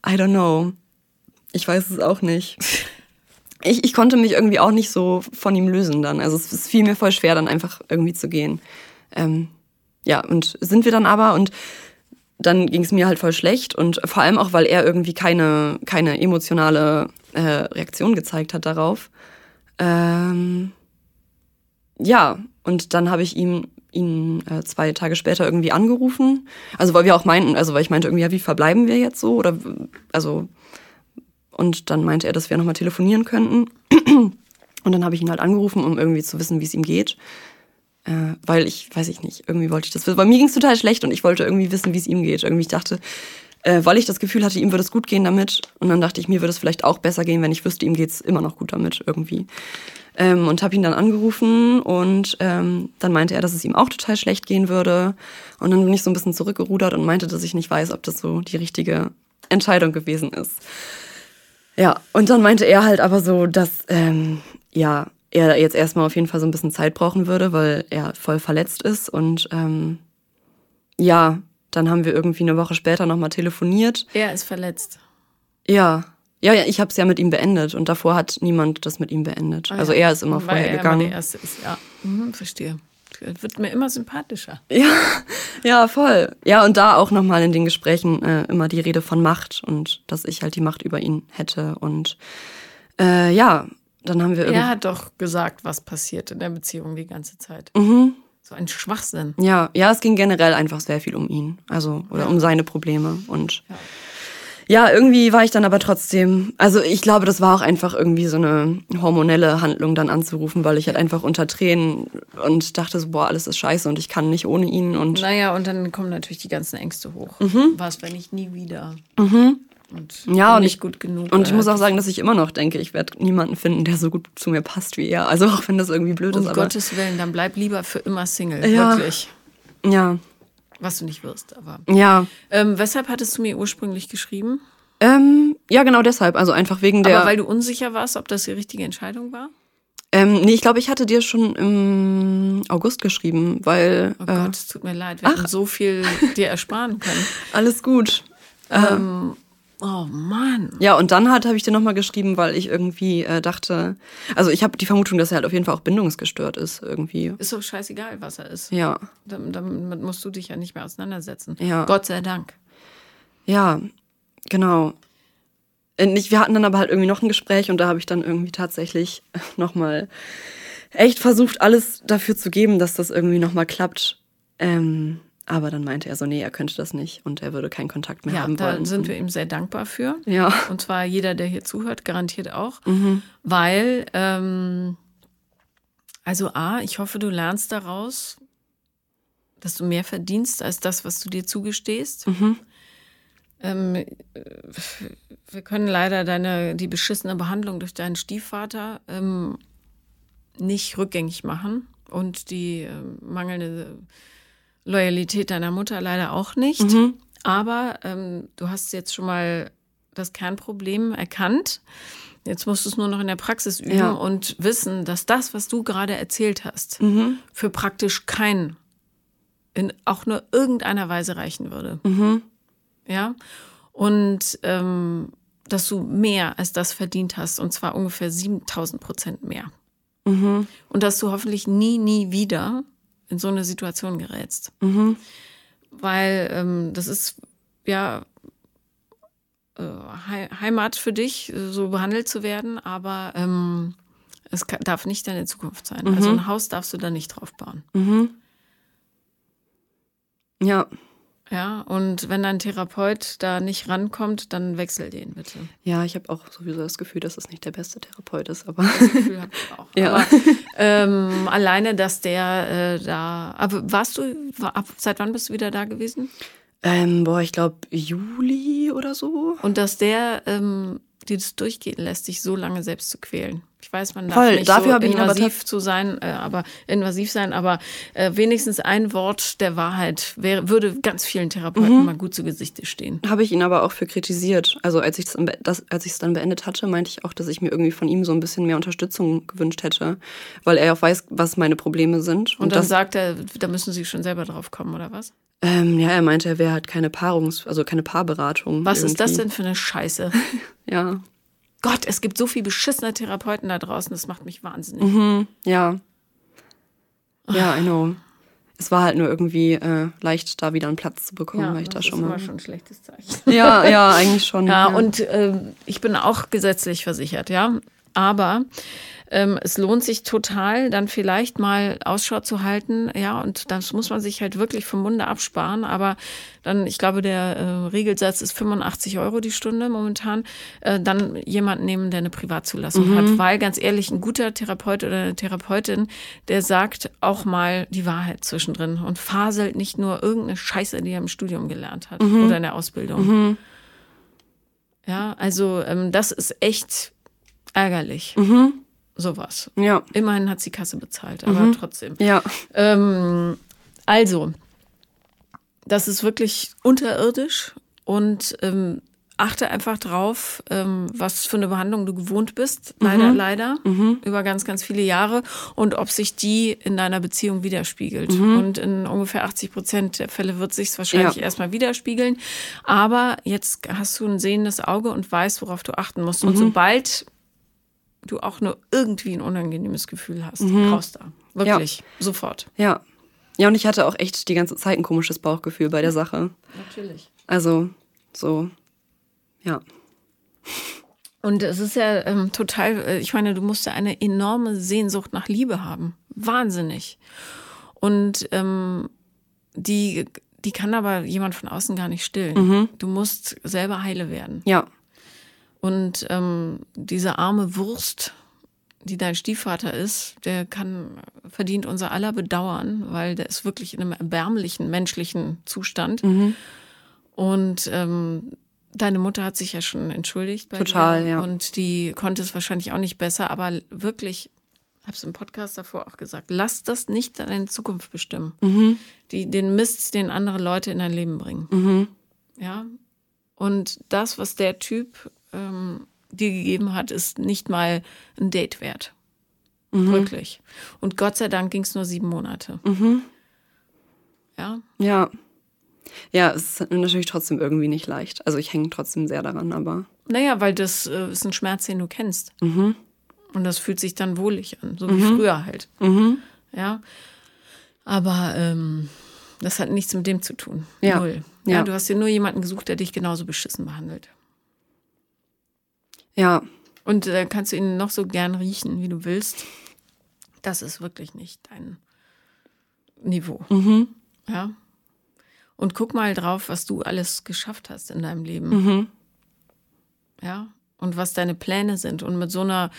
I don't know. Ich weiß es auch nicht. [LAUGHS] Ich, ich konnte mich irgendwie auch nicht so von ihm lösen dann. Also es, es fiel mir voll schwer, dann einfach irgendwie zu gehen. Ähm, ja, und sind wir dann aber und dann ging es mir halt voll schlecht und vor allem auch, weil er irgendwie keine, keine emotionale äh, Reaktion gezeigt hat darauf. Ähm, ja, und dann habe ich ihm ihn äh, zwei Tage später irgendwie angerufen. Also weil wir auch meinten, also weil ich meinte irgendwie, ja, wie verbleiben wir jetzt so? Oder also und dann meinte er, dass wir nochmal telefonieren könnten. [CLEARS THROAT] Und dann habe ich ihn halt angerufen, um irgendwie zu wissen, wie es ihm geht. Äh, weil ich, weiß ich nicht, irgendwie wollte ich das wissen. Bei mir ging es total schlecht und ich wollte irgendwie wissen, wie es ihm geht. Irgendwie ich dachte, äh, weil ich das Gefühl hatte, ihm würde es gut gehen damit. Und dann dachte ich, mir würde es vielleicht auch besser gehen, wenn ich wüsste, ihm geht es immer noch gut damit irgendwie ähm, und habe ihn dann angerufen und ähm, dann meinte er, dass es ihm auch total schlecht gehen würde. Und dann bin ich so ein bisschen zurückgerudert und meinte, dass ich nicht weiß, ob das so die richtige Entscheidung gewesen ist. Ja, und dann meinte er halt aber so, dass ähm, ja, er jetzt erstmal auf jeden Fall so ein bisschen Zeit brauchen würde, weil er voll verletzt ist. Und ähm, ja, dann haben wir irgendwie eine Woche später nochmal telefoniert. Er ist verletzt. Ja. Ja, ja, ich habe es ja mit ihm beendet und davor hat niemand das mit ihm beendet. Ah, also er ist immer vorher er gegangen. Immer der Erste ist, ja, mhm, verstehe. Wird mir immer sympathischer. Ja, [LAUGHS] ja, voll. Ja, und da auch nochmal in den Gesprächen äh, immer die Rede von Macht und dass ich halt die Macht über ihn hätte. Und äh, ja, dann haben wir. Er hat doch gesagt, was passiert in der Beziehung die ganze Zeit. Mhm. So ein Schwachsinn. Ja, ja, es ging generell einfach sehr viel um ihn. Also, oder ja. um seine Probleme. Und ja ja, irgendwie war ich dann aber trotzdem, also ich glaube, das war auch einfach irgendwie so eine hormonelle Handlung dann anzurufen, weil ich halt einfach unter Tränen und dachte so, boah, alles ist scheiße und ich kann nicht ohne ihn und. Naja, und dann kommen natürlich die ganzen Ängste hoch. Mhm. Was, wenn ich nie wieder. Mhm. Und ja, und nicht gut genug. Und ich muss auch sagen, dass ich immer noch denke, ich werde niemanden finden, der so gut zu mir passt wie er. Also auch wenn das irgendwie blöd um ist. Um Gottes Willen, dann bleib lieber für immer Single. Ja. Wirklich. Ja. Was du nicht wirst, aber. Ja. Ähm, weshalb hattest du mir ursprünglich geschrieben? Ähm, ja, genau deshalb. Also einfach wegen der. Aber weil du unsicher warst, ob das die richtige Entscheidung war? Ähm, nee, ich glaube, ich hatte dir schon im August geschrieben, weil. Oh Gott, äh, es tut mir leid, wir ach. hätten so viel dir ersparen können. [LAUGHS] Alles gut. Ähm, oh Mann. Ja, und dann halt habe ich dir nochmal geschrieben, weil ich irgendwie äh, dachte, also ich habe die Vermutung, dass er halt auf jeden Fall auch bindungsgestört ist irgendwie. Ist doch scheißegal, was er ist. Ja. Damit, damit musst du dich ja nicht mehr auseinandersetzen. Ja. Gott sei Dank. Ja, genau. Nicht, wir hatten dann aber halt irgendwie noch ein Gespräch und da habe ich dann irgendwie tatsächlich [LAUGHS] nochmal echt versucht, alles dafür zu geben, dass das irgendwie nochmal klappt. Ähm, aber dann meinte er so, nee, er könnte das nicht und er würde keinen Kontakt mehr ja, haben wollen. Da sind wir ihm sehr dankbar für. Ja. Und zwar jeder, der hier zuhört, garantiert auch. Mhm. Weil, ähm, also A, ich hoffe, du lernst daraus, dass du mehr verdienst als das, was du dir zugestehst. Mhm. Ähm, wir können leider deine, die beschissene Behandlung durch deinen Stiefvater ähm, nicht rückgängig machen und die äh, mangelnde Loyalität deiner Mutter leider auch nicht. Mhm. Aber ähm, du hast jetzt schon mal das Kernproblem erkannt. Jetzt musst du es nur noch in der Praxis üben Ja. und wissen, dass das, was du gerade erzählt hast, Mhm. für praktisch keinen in auch nur irgendeiner Weise reichen würde. Mhm. Ja. Und ähm, dass du mehr als das verdient hast, und zwar ungefähr 7000 Prozent mehr. Mhm. Und dass du hoffentlich nie, nie wieder in so eine Situation gerätst. Mhm. Weil ähm, das ist ja äh, Hei- Heimat für dich, so behandelt zu werden, aber ähm, es darf nicht deine Zukunft sein. Mhm. Also ein Haus darfst du da nicht drauf bauen. Mhm. Ja. Ja, und wenn dein Therapeut da nicht rankommt, dann wechsel den bitte. Ja, ich habe auch sowieso das Gefühl, dass es nicht der beste Therapeut ist, aber Das Gefühl hab ich auch. [LAUGHS] Ja. Aber ähm, alleine, dass der äh, da. Aber warst du, ab, seit wann bist du wieder da gewesen? ähm, boah, ich glaube Juli oder so. Und dass der ähm, dir das durchgehen lässt, dich so lange selbst zu quälen. Ich weiß, man darf Voll, nicht dafür so invasiv zu sein, äh, aber invasiv sein, aber äh, wenigstens ein Wort der Wahrheit wäre, würde ganz vielen Therapeuten mal gut zu Gesichte stehen. Habe ich ihn aber auch für kritisiert. Also als ich es das, als ich es dann beendet hatte, meinte ich auch, dass ich mir irgendwie von ihm so ein bisschen mehr Unterstützung gewünscht hätte, weil er auch weiß, was meine Probleme sind. Und, dann das, sagt er, da müssen sie schon selber drauf kommen, oder was? ähm, ja, er meinte, er wäre halt keine Paarungs, also keine Paarberatung. Was ist das irgendwie. denn für eine Scheiße? [LAUGHS] Ja, Gott, es gibt so viel beschissene Therapeuten da draußen, das macht mich wahnsinnig. Mhm. ja, ja, I know. Es war halt nur irgendwie äh, leicht, da wieder einen Platz zu bekommen, weil ich da das schon ist mal. immer schon ein schlechtes Zeichen. [LAUGHS] Ja, ja, eigentlich schon. Ja, und ähm, ich bin auch gesetzlich versichert, ja. Aber ähm, es lohnt sich total, dann vielleicht mal Ausschau zu halten, ja, und das muss man sich halt wirklich vom Munde absparen. Aber dann, ich glaube, der äh, Regelsatz ist 85 Euro die Stunde momentan, äh, dann jemanden nehmen, der eine Privatzulassung hat. Weil ganz ehrlich, ein guter Therapeut oder eine Therapeutin, der sagt auch mal die Wahrheit zwischendrin und faselt nicht nur irgendeine Scheiße, die er im Studium gelernt hat oder in der Ausbildung. Ja, also ähm, das ist echt ärgerlich. Sowas. Ja, Immerhin hat sie Kasse bezahlt, aber trotzdem. ja. Ähm, also, das ist wirklich unterirdisch und ähm, achte einfach drauf, ähm, was für eine Behandlung du gewohnt bist. Leider, leider. Über ganz, ganz viele Jahre. Und ob sich die in deiner Beziehung widerspiegelt. Und in ungefähr 80 Prozent der Fälle wird sich wahrscheinlich Ja. erstmal widerspiegeln. Aber jetzt hast du ein sehendes Auge und weißt, worauf du achten musst. Und sobald du auch nur irgendwie ein unangenehmes Gefühl hast, raus da. Wirklich. Sofort. Ja. Ja, und ich hatte auch echt die ganze Zeit ein komisches Bauchgefühl bei der Sache. Natürlich. Also, so, ja. Und es ist ja ähm, total, äh, ich meine, du musst ja eine enorme Sehnsucht nach Liebe haben. Wahnsinnig. Und ähm, die, die kann aber jemand von außen gar nicht stillen. Du musst selber heile werden. Ja, Und ähm, diese arme Wurst, die dein Stiefvater ist, der kann, verdient unser aller Bedauern, weil der ist wirklich in einem erbärmlichen menschlichen Zustand. Und ähm, deine Mutter hat sich ja schon entschuldigt. Bei Total, dir. ja. Und die konnte es wahrscheinlich auch nicht besser, aber wirklich, habe es im Podcast davor auch gesagt, lass das nicht deine Zukunft bestimmen. Mhm. Die, den Mist, den andere Leute in dein Leben bringen. Ja. Und das, was der Typ ähm, dir gegeben hat, ist nicht mal ein Date wert. Wirklich. Und Gott sei Dank ging es nur sieben Monate. Ja. ja. Ja, es ist natürlich trotzdem irgendwie nicht leicht. Also ich hänge trotzdem sehr daran, aber Naja, weil das äh, ist ein Schmerz, den du kennst. Und das fühlt sich dann wohlig an, so wie früher halt. Ja. Aber ähm, das hat nichts mit dem zu tun. Ja. Null. Ja, Ja. du hast dir nur jemanden gesucht, der dich genauso beschissen behandelt. Ja, Und äh, kannst du ihn noch so gern riechen, wie du willst. Das ist wirklich nicht dein Niveau. Ja. Und guck mal drauf, was du alles geschafft hast in deinem Leben. Ja. Und was deine Pläne sind. Und mit so einer,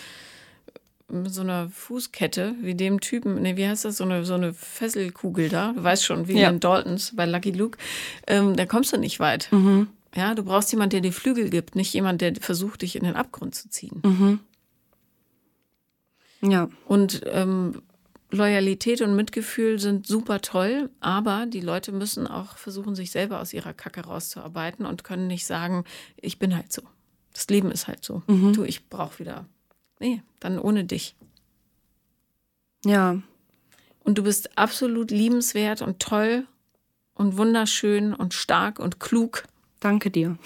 mit so einer Fußkette wie dem Typen, nee, wie heißt das? So eine, so eine Fesselkugel da. Du weißt schon, wie Ja. in Daltons bei Lucky Luke. Ähm, da kommst du nicht weit. Ja, du brauchst jemanden, der dir Flügel gibt, nicht jemand, der versucht, dich in den Abgrund zu ziehen. ja, Und ähm, Loyalität und Mitgefühl sind super toll, aber die Leute müssen auch versuchen, sich selber aus ihrer Kacke rauszuarbeiten und können nicht sagen, ich bin halt so. Das Leben ist halt so. Mhm. Du, ich brauche wieder. Nee, dann ohne dich. Ja. Und du bist absolut liebenswert und toll und wunderschön und stark und klug. Danke dir.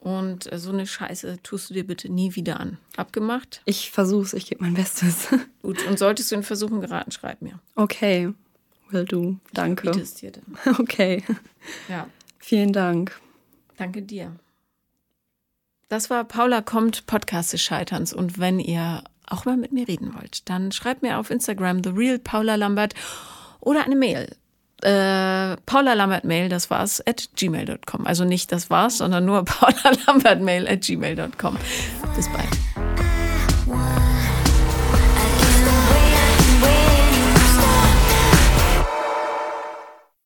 Und so eine Scheiße tust du dir bitte nie wieder an. Abgemacht? Ich versuch's, ich gebe mein Bestes. [LAUGHS] Gut, und solltest du in Versuchen geraten, schreib mir. Okay, will du. Danke. Es dir denn? [LAUGHS] Okay. Ja. Vielen Dank. Danke dir. Das war Paula kommt, Podcast des Scheiterns. Und wenn ihr auch mal mit mir reden wollt, dann schreibt mir auf Instagram The Real Paula Lambert oder eine Mail äh, Paula Lambert Mail, das war's, at gmail.com. Also nicht das war's, sondern nur [LAUGHS] Paula Lambert Mail at gmail.com. Bis bald.